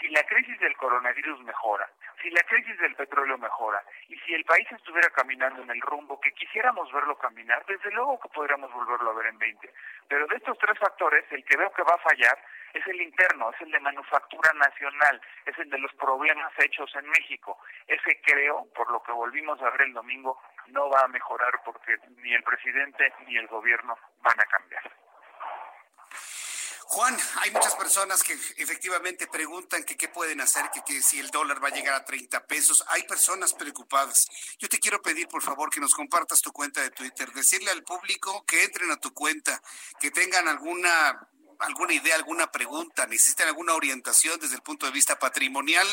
Si la crisis del coronavirus mejora, si la crisis del petróleo mejora y si el país estuviera caminando en el rumbo que quisiéramos verlo caminar, desde luego que podríamos volverlo a ver en 20. Pero de estos tres factores, el que veo que va a fallar es el interno, es el de manufactura nacional, es el de los problemas hechos en México. Ese creo, por lo que volvimos a ver el domingo, no va a mejorar porque ni el presidente ni el gobierno van a cambiar. Juan, hay muchas personas que efectivamente preguntan que qué pueden hacer, que, que, si el dólar va a llegar a 30 pesos. Hay personas preocupadas. Yo te quiero pedir, por favor, que nos compartas tu cuenta de Twitter, decirle al público que entren a tu cuenta, que tengan alguna alguna idea, alguna pregunta, necesitan alguna orientación desde el punto de vista patrimonial,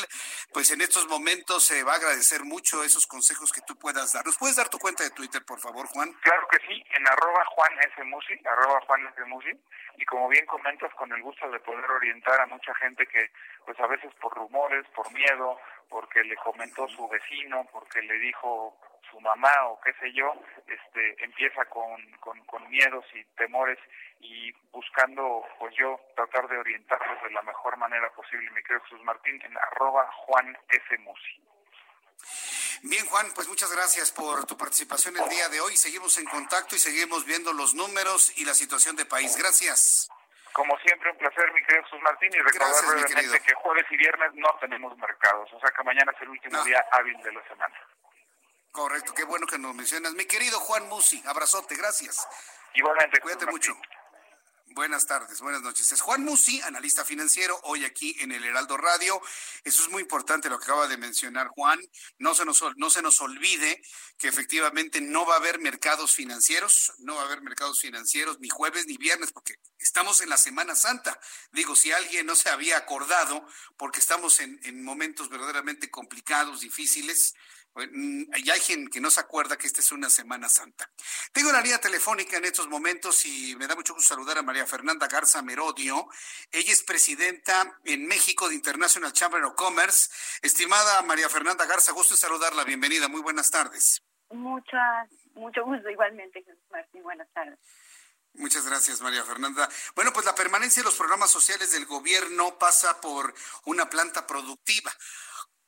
pues en estos momentos se va a agradecer mucho esos consejos que tú puedas dar. ¿Nos puedes dar tu cuenta de Twitter, por favor, Juan? Claro que sí, en arroba Juan S. Musi, arroba Juan S. Musi, y como bien comentas, con el gusto de poder orientar a mucha gente que, pues a veces por rumores, por miedo, porque le comentó su vecino, porque le dijo su mamá o qué sé yo, este, empieza con, con, con miedos y temores y buscando, pues yo, tratar de orientarlos de la mejor manera posible, mi querido Jesús Martín, en arroba Juan S. Musi. Bien, Juan, pues muchas gracias por tu participación el día de hoy. Seguimos en contacto y seguimos viendo los números y la situación de país. Gracias. Como siempre, un placer, mi querido Jesús Martín, y recordar brevemente que jueves y viernes no tenemos mercados, o sea que mañana es el último no. día hábil de la semana. Correcto, qué bueno que nos mencionas. Mi querido Juan Musi, abrazote, gracias. Igualmente. Cuídate mucho. Buenas tardes, buenas noches. Es Juan Musi, analista financiero, hoy aquí en el Heraldo Radio. Eso es muy importante lo que acaba de mencionar Juan. No se nos, no se nos olvide que efectivamente no va a haber mercados financieros, no va a haber mercados financieros ni jueves ni viernes, porque estamos en la Semana Santa. Digo, si alguien no se había acordado, porque estamos en, en momentos verdaderamente complicados, difíciles, y hay gente que no se acuerda que esta es una Semana Santa. Tengo la línea telefónica en estos momentos y me da mucho gusto saludar a María Fernanda Garza Merodio. Ella es presidenta en México de International Chamber of Commerce. Estimada María Fernanda Garza, gusto en saludarla. Bienvenida. Muy buenas tardes. Muchas, mucho gusto igualmente, Martín. Buenas tardes. Muchas gracias, María Fernanda. Bueno, pues la permanencia de los programas sociales del gobierno pasa por una planta productiva.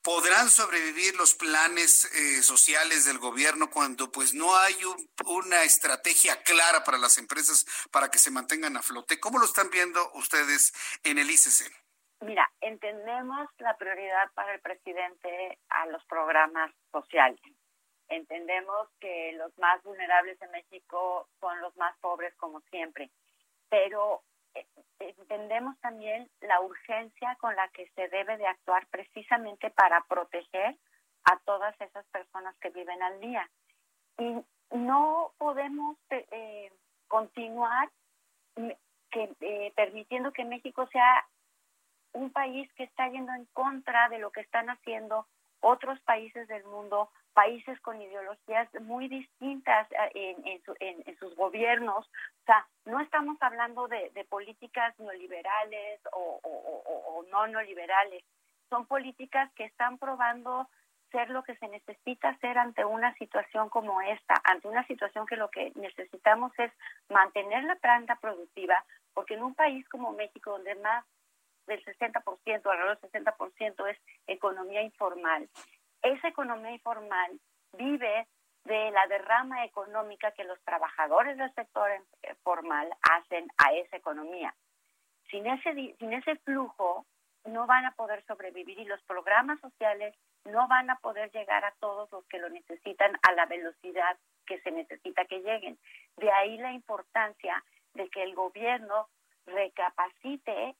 ¿Podrán sobrevivir los planes eh, sociales del gobierno cuando pues no hay un, una estrategia clara para las empresas para que se mantengan a flote? ¿Cómo lo están viendo ustedes en el ICC? Mira, entendemos la prioridad para el presidente a los programas sociales. Entendemos que los más vulnerables en México son los más pobres como siempre, pero entendemos también la urgencia con la que se debe de actuar precisamente para proteger a todas esas personas que viven al día. Y no podemos eh, continuar que, eh, permitiendo que México sea un país que está yendo en contra de lo que están haciendo otros países del mundo, países con ideologías muy distintas eh, en, en, en, sus gobiernos. O sea, no estamos hablando de, políticas neoliberales o, o, o, no neoliberales. Son políticas que están probando ser lo que se necesita hacer ante una situación como esta, ante una situación que lo que necesitamos es mantener la planta productiva, porque en un país como México, donde más del 60%, alrededor del 60% es economía informal. Esa economía informal vive de la derrama económica que los trabajadores del sector formal hacen a esa economía. Sin ese, sin ese flujo no van a poder sobrevivir y los programas sociales no van a poder llegar a todos los que lo necesitan a la velocidad que se necesita que lleguen. De ahí la importancia de que el gobierno recapacite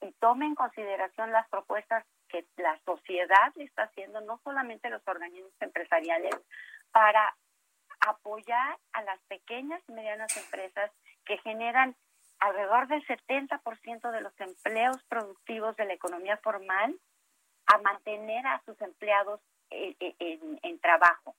y tome en consideración las propuestas que la sociedad le está haciendo, no solamente los organismos empresariales, para apoyar a las pequeñas y medianas empresas que generan alrededor del 70% de los empleos productivos de la economía formal a mantener a sus empleados en, en, en trabajo.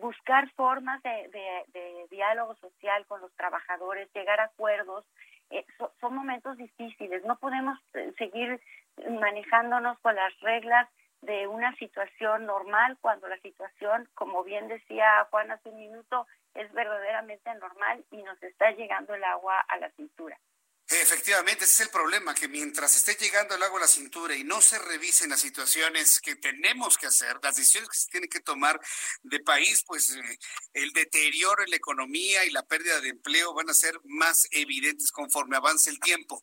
Buscar formas de, de, de, diálogo social con los trabajadores, llegar a acuerdos eh, so, son momentos difíciles. No podemos eh, seguir manejándonos con las reglas de una situación normal cuando la situación, como bien decía Juan hace un minuto, es verdaderamente normal y nos está llegando el agua a la cintura. Efectivamente, ese es el problema, que mientras esté llegando el agua a la cintura y no se revisen las situaciones que tenemos que hacer, las decisiones que se tienen que tomar de país, pues eh, el deterioro en la economía y la pérdida de empleo van a ser más evidentes conforme avance el tiempo.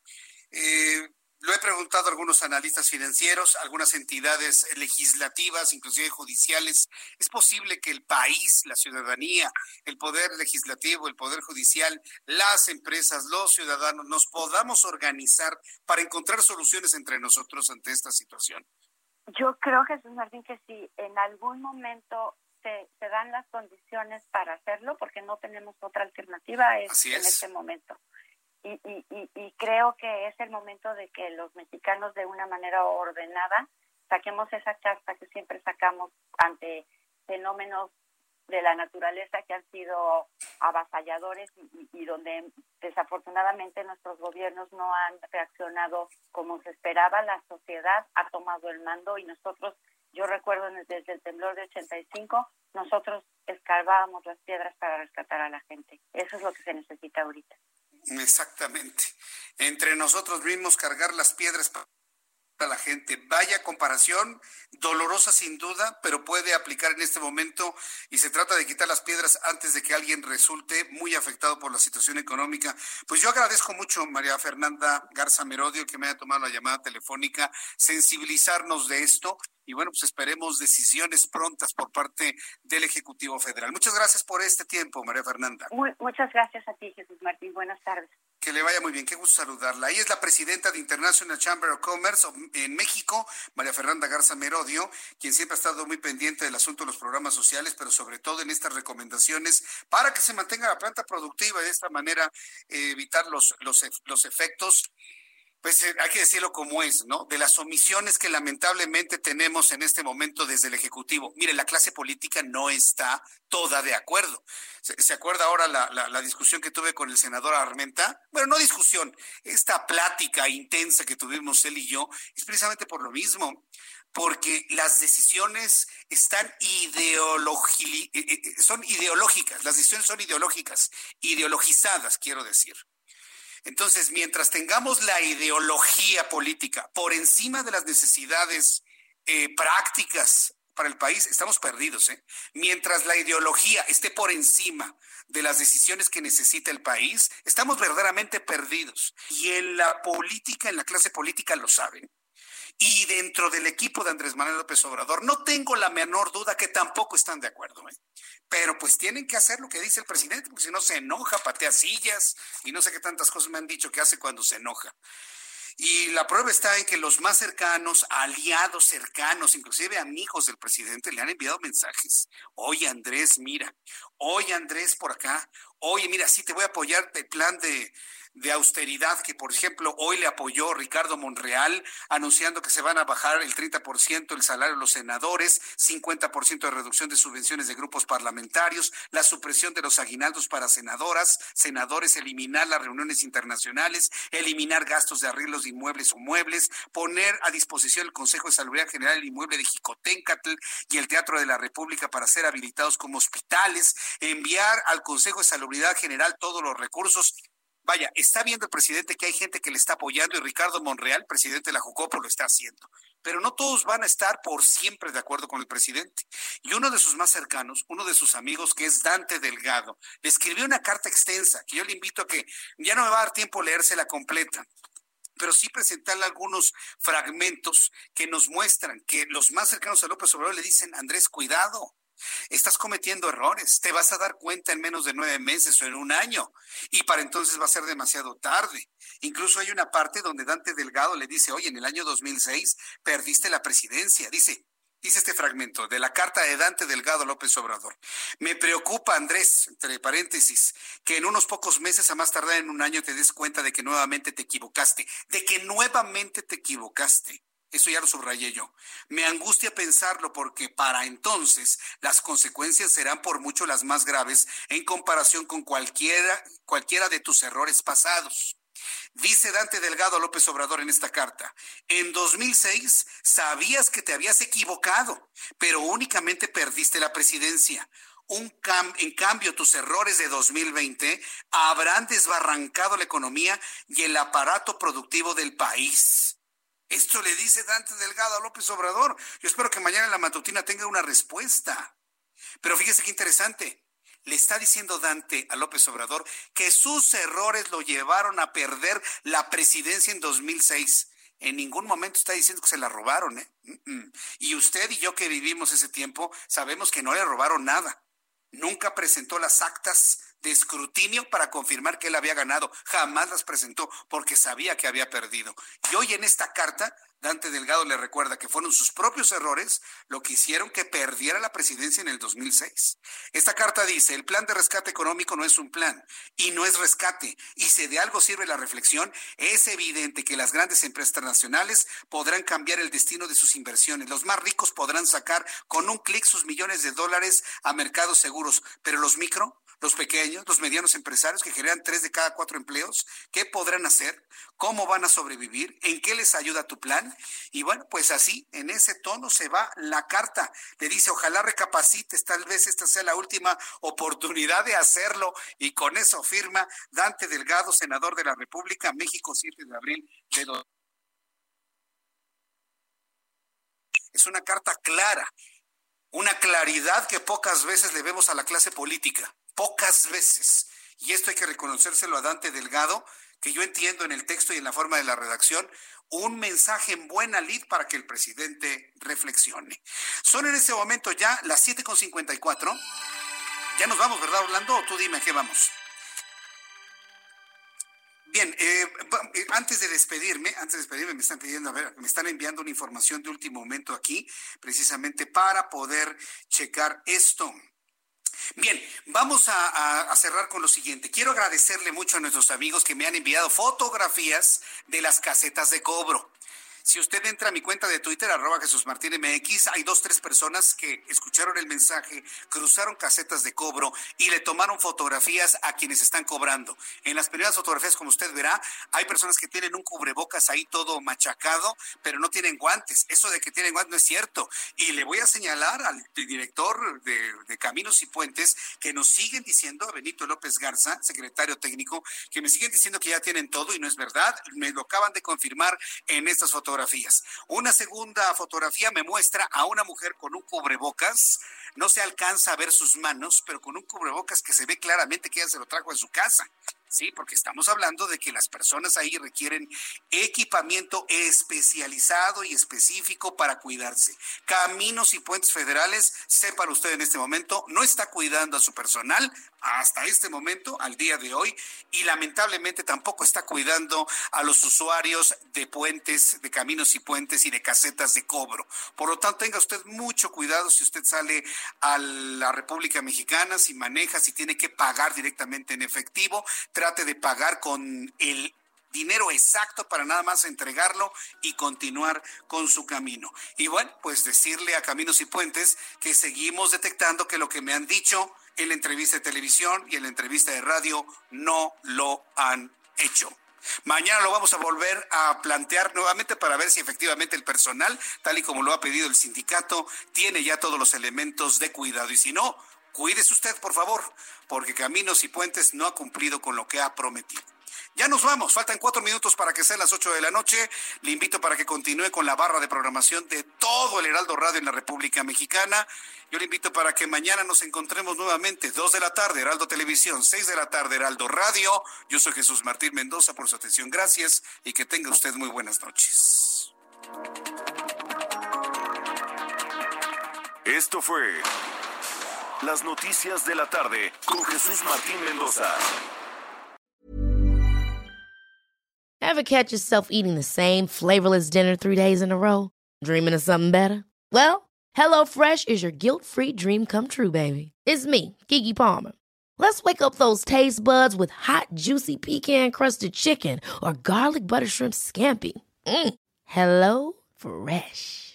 Eh, lo he preguntado a algunos analistas financieros, algunas entidades legislativas, inclusive judiciales. ¿Es posible que el país, la ciudadanía, el poder legislativo, el poder judicial, las empresas, los ciudadanos, nos podamos organizar para encontrar soluciones entre nosotros ante esta situación? Yo creo, Jesús Martín, que si en algún momento se, dan las condiciones para hacerlo, porque no tenemos otra alternativa es. en este momento y, y, y, creo que es el momento de que los mexicanos de una manera ordenada saquemos esa carta que siempre sacamos ante fenómenos de la naturaleza que han sido avasalladores y, y, donde desafortunadamente nuestros gobiernos no han reaccionado como se esperaba, la sociedad ha tomado el mando y nosotros, yo recuerdo desde el temblor de 85, nosotros escarbábamos las piedras para rescatar a la gente. Eso es lo que se necesita ahorita. Exactamente. Entre nosotros mismos cargar las piedras para la gente. Vaya comparación, dolorosa sin duda, pero puede aplicar en este momento y se trata de quitar las piedras antes de que alguien resulte muy afectado por la situación económica. Pues yo agradezco mucho, María Fernanda Garza Merodio, que me haya tomado la llamada telefónica, sensibilizarnos de esto y bueno, pues esperemos decisiones prontas por parte del Ejecutivo Federal. Muchas gracias por este tiempo, María Fernanda. muchas gracias a ti, Jesús Martín. Buenas tardes. Que le vaya muy bien, qué gusto saludarla. Ahí es la presidenta de International Chamber of Commerce en México, María Fernanda Garza Merodio, quien siempre ha estado muy pendiente del asunto de los programas sociales, pero sobre todo en estas recomendaciones para que se mantenga la planta productiva y de esta manera eh, evitar los, los, los efectos pues eh, hay que decirlo como es, ¿no? De las omisiones que lamentablemente tenemos en este momento desde el Ejecutivo. Mire, la clase política no está toda de acuerdo. ¿Se, acuerda ahora la, la, discusión que tuve con el senador Armenta? Bueno, no discusión, esta plática intensa que tuvimos él y yo es precisamente por lo mismo porque las decisiones están ideologi eh, eh, son ideológicas, las decisiones son ideológicas, ideologizadas, quiero decir. Entonces, mientras tengamos la ideología política por encima de las necesidades eh, prácticas para el país, estamos perdidos. ¿eh? Mientras la ideología esté por encima de las decisiones que necesita el país, estamos verdaderamente perdidos. Y en la política, en la clase política lo saben y dentro del equipo de Andrés Manuel López Obrador. No tengo la menor duda que tampoco están de acuerdo, ¿eh? pero pues tienen que hacer lo que dice el presidente, porque si no se enoja, patea sillas y no sé qué tantas cosas me han dicho que hace cuando se enoja. Y la prueba está en que los más cercanos, aliados cercanos, inclusive amigos del presidente, le han enviado mensajes. Oye, Andrés, mira. Oye, Andrés, por acá. Oye, mira, sí te voy a apoyar el plan de, de austeridad que, por ejemplo, hoy le apoyó Ricardo Monreal, anunciando que se van a bajar el 30% el salario de los senadores, 50% de reducción de subvenciones de grupos parlamentarios, la supresión de los aguinaldos para senadoras, senadores, eliminar las reuniones internacionales, eliminar gastos de arreglos de inmuebles o muebles, poner a disposición el Consejo de Salud General el inmueble de Jicoténcatl y el Teatro de la República para ser habilitados como hospitales, enviar al Consejo de Salubridad General todos los recursos Vaya, está viendo el presidente que hay gente que le está apoyando y Ricardo Monreal, presidente de la Jucopo, lo está haciendo. Pero no todos van a estar por siempre de acuerdo con el presidente. Y uno de sus más cercanos, uno de sus amigos, que es Dante Delgado, le escribió una carta extensa que yo le invito a que ya no me va a dar tiempo leérsela completa pero sí presentarle algunos fragmentos que nos muestran que los más cercanos a López Obrador le dicen, Andrés, cuidado, Estás cometiendo errores, te vas a dar cuenta en menos de nueve meses o en un año, y para entonces va a ser demasiado tarde. Incluso hay una parte donde Dante Delgado le dice, oye, en el año 2006 perdiste la presidencia. Dice, dice este fragmento de la carta de Dante Delgado López Obrador. Me preocupa, Andrés, entre paréntesis, que en unos pocos meses, a más tardar en un año, te des cuenta de que nuevamente te equivocaste, de que nuevamente te equivocaste. Eso ya lo subrayé yo. Me angustia pensarlo porque para entonces las consecuencias serán por mucho las más graves en comparación con cualquiera, cualquiera de tus errores pasados. Dice Dante Delgado López Obrador en esta carta, en 2006 sabías que te habías equivocado, pero únicamente perdiste la presidencia. Un en cambio, tus errores de 2020 habrán desbarrancado la economía y el aparato productivo del país. Esto le dice Dante Delgado a López Obrador. Yo espero que mañana en la matutina tenga una respuesta. Pero fíjese qué interesante. Le está diciendo Dante a López Obrador que sus errores lo llevaron a perder la presidencia en 2006. En ningún momento está diciendo que se la robaron. ¿eh? Y usted y yo que vivimos ese tiempo sabemos que no le robaron nada. Nunca presentó las actas de escrutinio para confirmar que él había ganado. Jamás las presentó porque sabía que había perdido. Y hoy en esta carta Dante Delgado le recuerda que fueron sus propios errores lo que hicieron que perdiera la presidencia en el 2006. Esta carta dice, el plan de rescate económico no es un plan y no es rescate. Y si de algo sirve la reflexión, es evidente que las grandes empresas nacionales podrán cambiar el destino de sus inversiones. Los más ricos podrán sacar con un clic sus millones de dólares a mercados seguros, pero los micro, los pequeños, los medianos empresarios que generan tres de cada cuatro empleos, ¿qué podrán hacer? ¿Cómo van a sobrevivir? ¿En qué les ayuda tu plan? Y bueno, pues así, en ese tono se va la carta. Le dice, ojalá recapacites, tal vez esta sea la última oportunidad de hacerlo. Y con eso firma Dante Delgado, senador de la República, México, 7 de abril de 2020. Es una carta clara, una claridad que pocas veces le vemos a la clase política pocas veces. Y esto hay que reconocérselo a Dante Delgado, que yo entiendo en el texto y en la forma de la redacción, un mensaje en buena lid para que el presidente reflexione. Son en este momento ya las 7.54. Ya nos vamos, ¿verdad, Orlando? O tú dime qué vamos. Bien, eh, eh, antes de despedirme, antes de despedirme, me están pidiendo, a ver, me están enviando una información de último momento aquí, precisamente para poder checar esto. Bien, vamos a, cerrar con lo siguiente. Quiero agradecerle mucho a nuestros amigos que me han enviado fotografías de las casetas de cobro. Si usted entra a mi cuenta de Twitter, arroba Jesús Martín MX, hay dos, tres personas que escucharon el mensaje, cruzaron casetas de cobro y le tomaron fotografías a quienes están cobrando. En las primeras fotografías, como usted verá, hay personas que tienen un cubrebocas ahí todo machacado, pero no tienen guantes. Eso de que tienen guantes no es cierto. Y le voy a señalar al director de, de Caminos y Puentes que nos siguen diciendo, a Benito López Garza, secretario técnico, que me siguen diciendo que ya tienen todo y no es verdad. Me lo acaban de confirmar en estas fotografías una segunda fotografía me muestra a una mujer con un cubrebocas. No se alcanza a ver sus manos, pero con un cubrebocas que se ve claramente que ella se lo trajo en su casa. Sí, porque estamos hablando de que las personas ahí requieren equipamiento especializado y específico para cuidarse. Caminos y puentes federales, sepan usted en este momento, no está cuidando a su personal hasta este momento, al día de hoy, y lamentablemente tampoco está cuidando a los usuarios de puentes, de caminos y puentes y de casetas de cobro. Por lo tanto, tenga usted mucho cuidado si usted sale a la República Mexicana, si maneja, si tiene que pagar directamente en efectivo, trate de pagar con el dinero exacto para nada más entregarlo y continuar con su camino. Y bueno, pues decirle a Caminos y Puentes que seguimos detectando que lo que me han dicho en la entrevista de televisión y en la entrevista de radio no lo han hecho. Mañana lo vamos a volver a plantear nuevamente para ver si efectivamente el personal, tal y como lo ha pedido el sindicato, tiene ya todos los elementos de cuidado. Y si no, cuídese usted, por favor, porque Caminos y Puentes no ha cumplido con lo que ha prometido. Ya nos vamos, faltan cuatro minutos para que sean las ocho de la noche. Le invito para que continúe con la barra de programación de todo el Heraldo Radio en la República Mexicana. Yo le invito para que mañana nos encontremos nuevamente, dos de la tarde, Heraldo Televisión, seis de la tarde, Heraldo Radio. Yo soy Jesús Martín Mendoza por su atención. Gracias y que tenga usted muy buenas noches. Esto fue Las Noticias de la Tarde con Jesús Martín Mendoza. Ever catch yourself eating the same flavorless dinner three days in a row? Dreaming of something better? Well, HelloFresh is your guilt-free dream come true, baby. It's me, Kiki Palmer. Let's wake up those taste buds with hot, juicy pecan-crusted chicken or garlic butter shrimp scampi. Mm. Hello Fresh.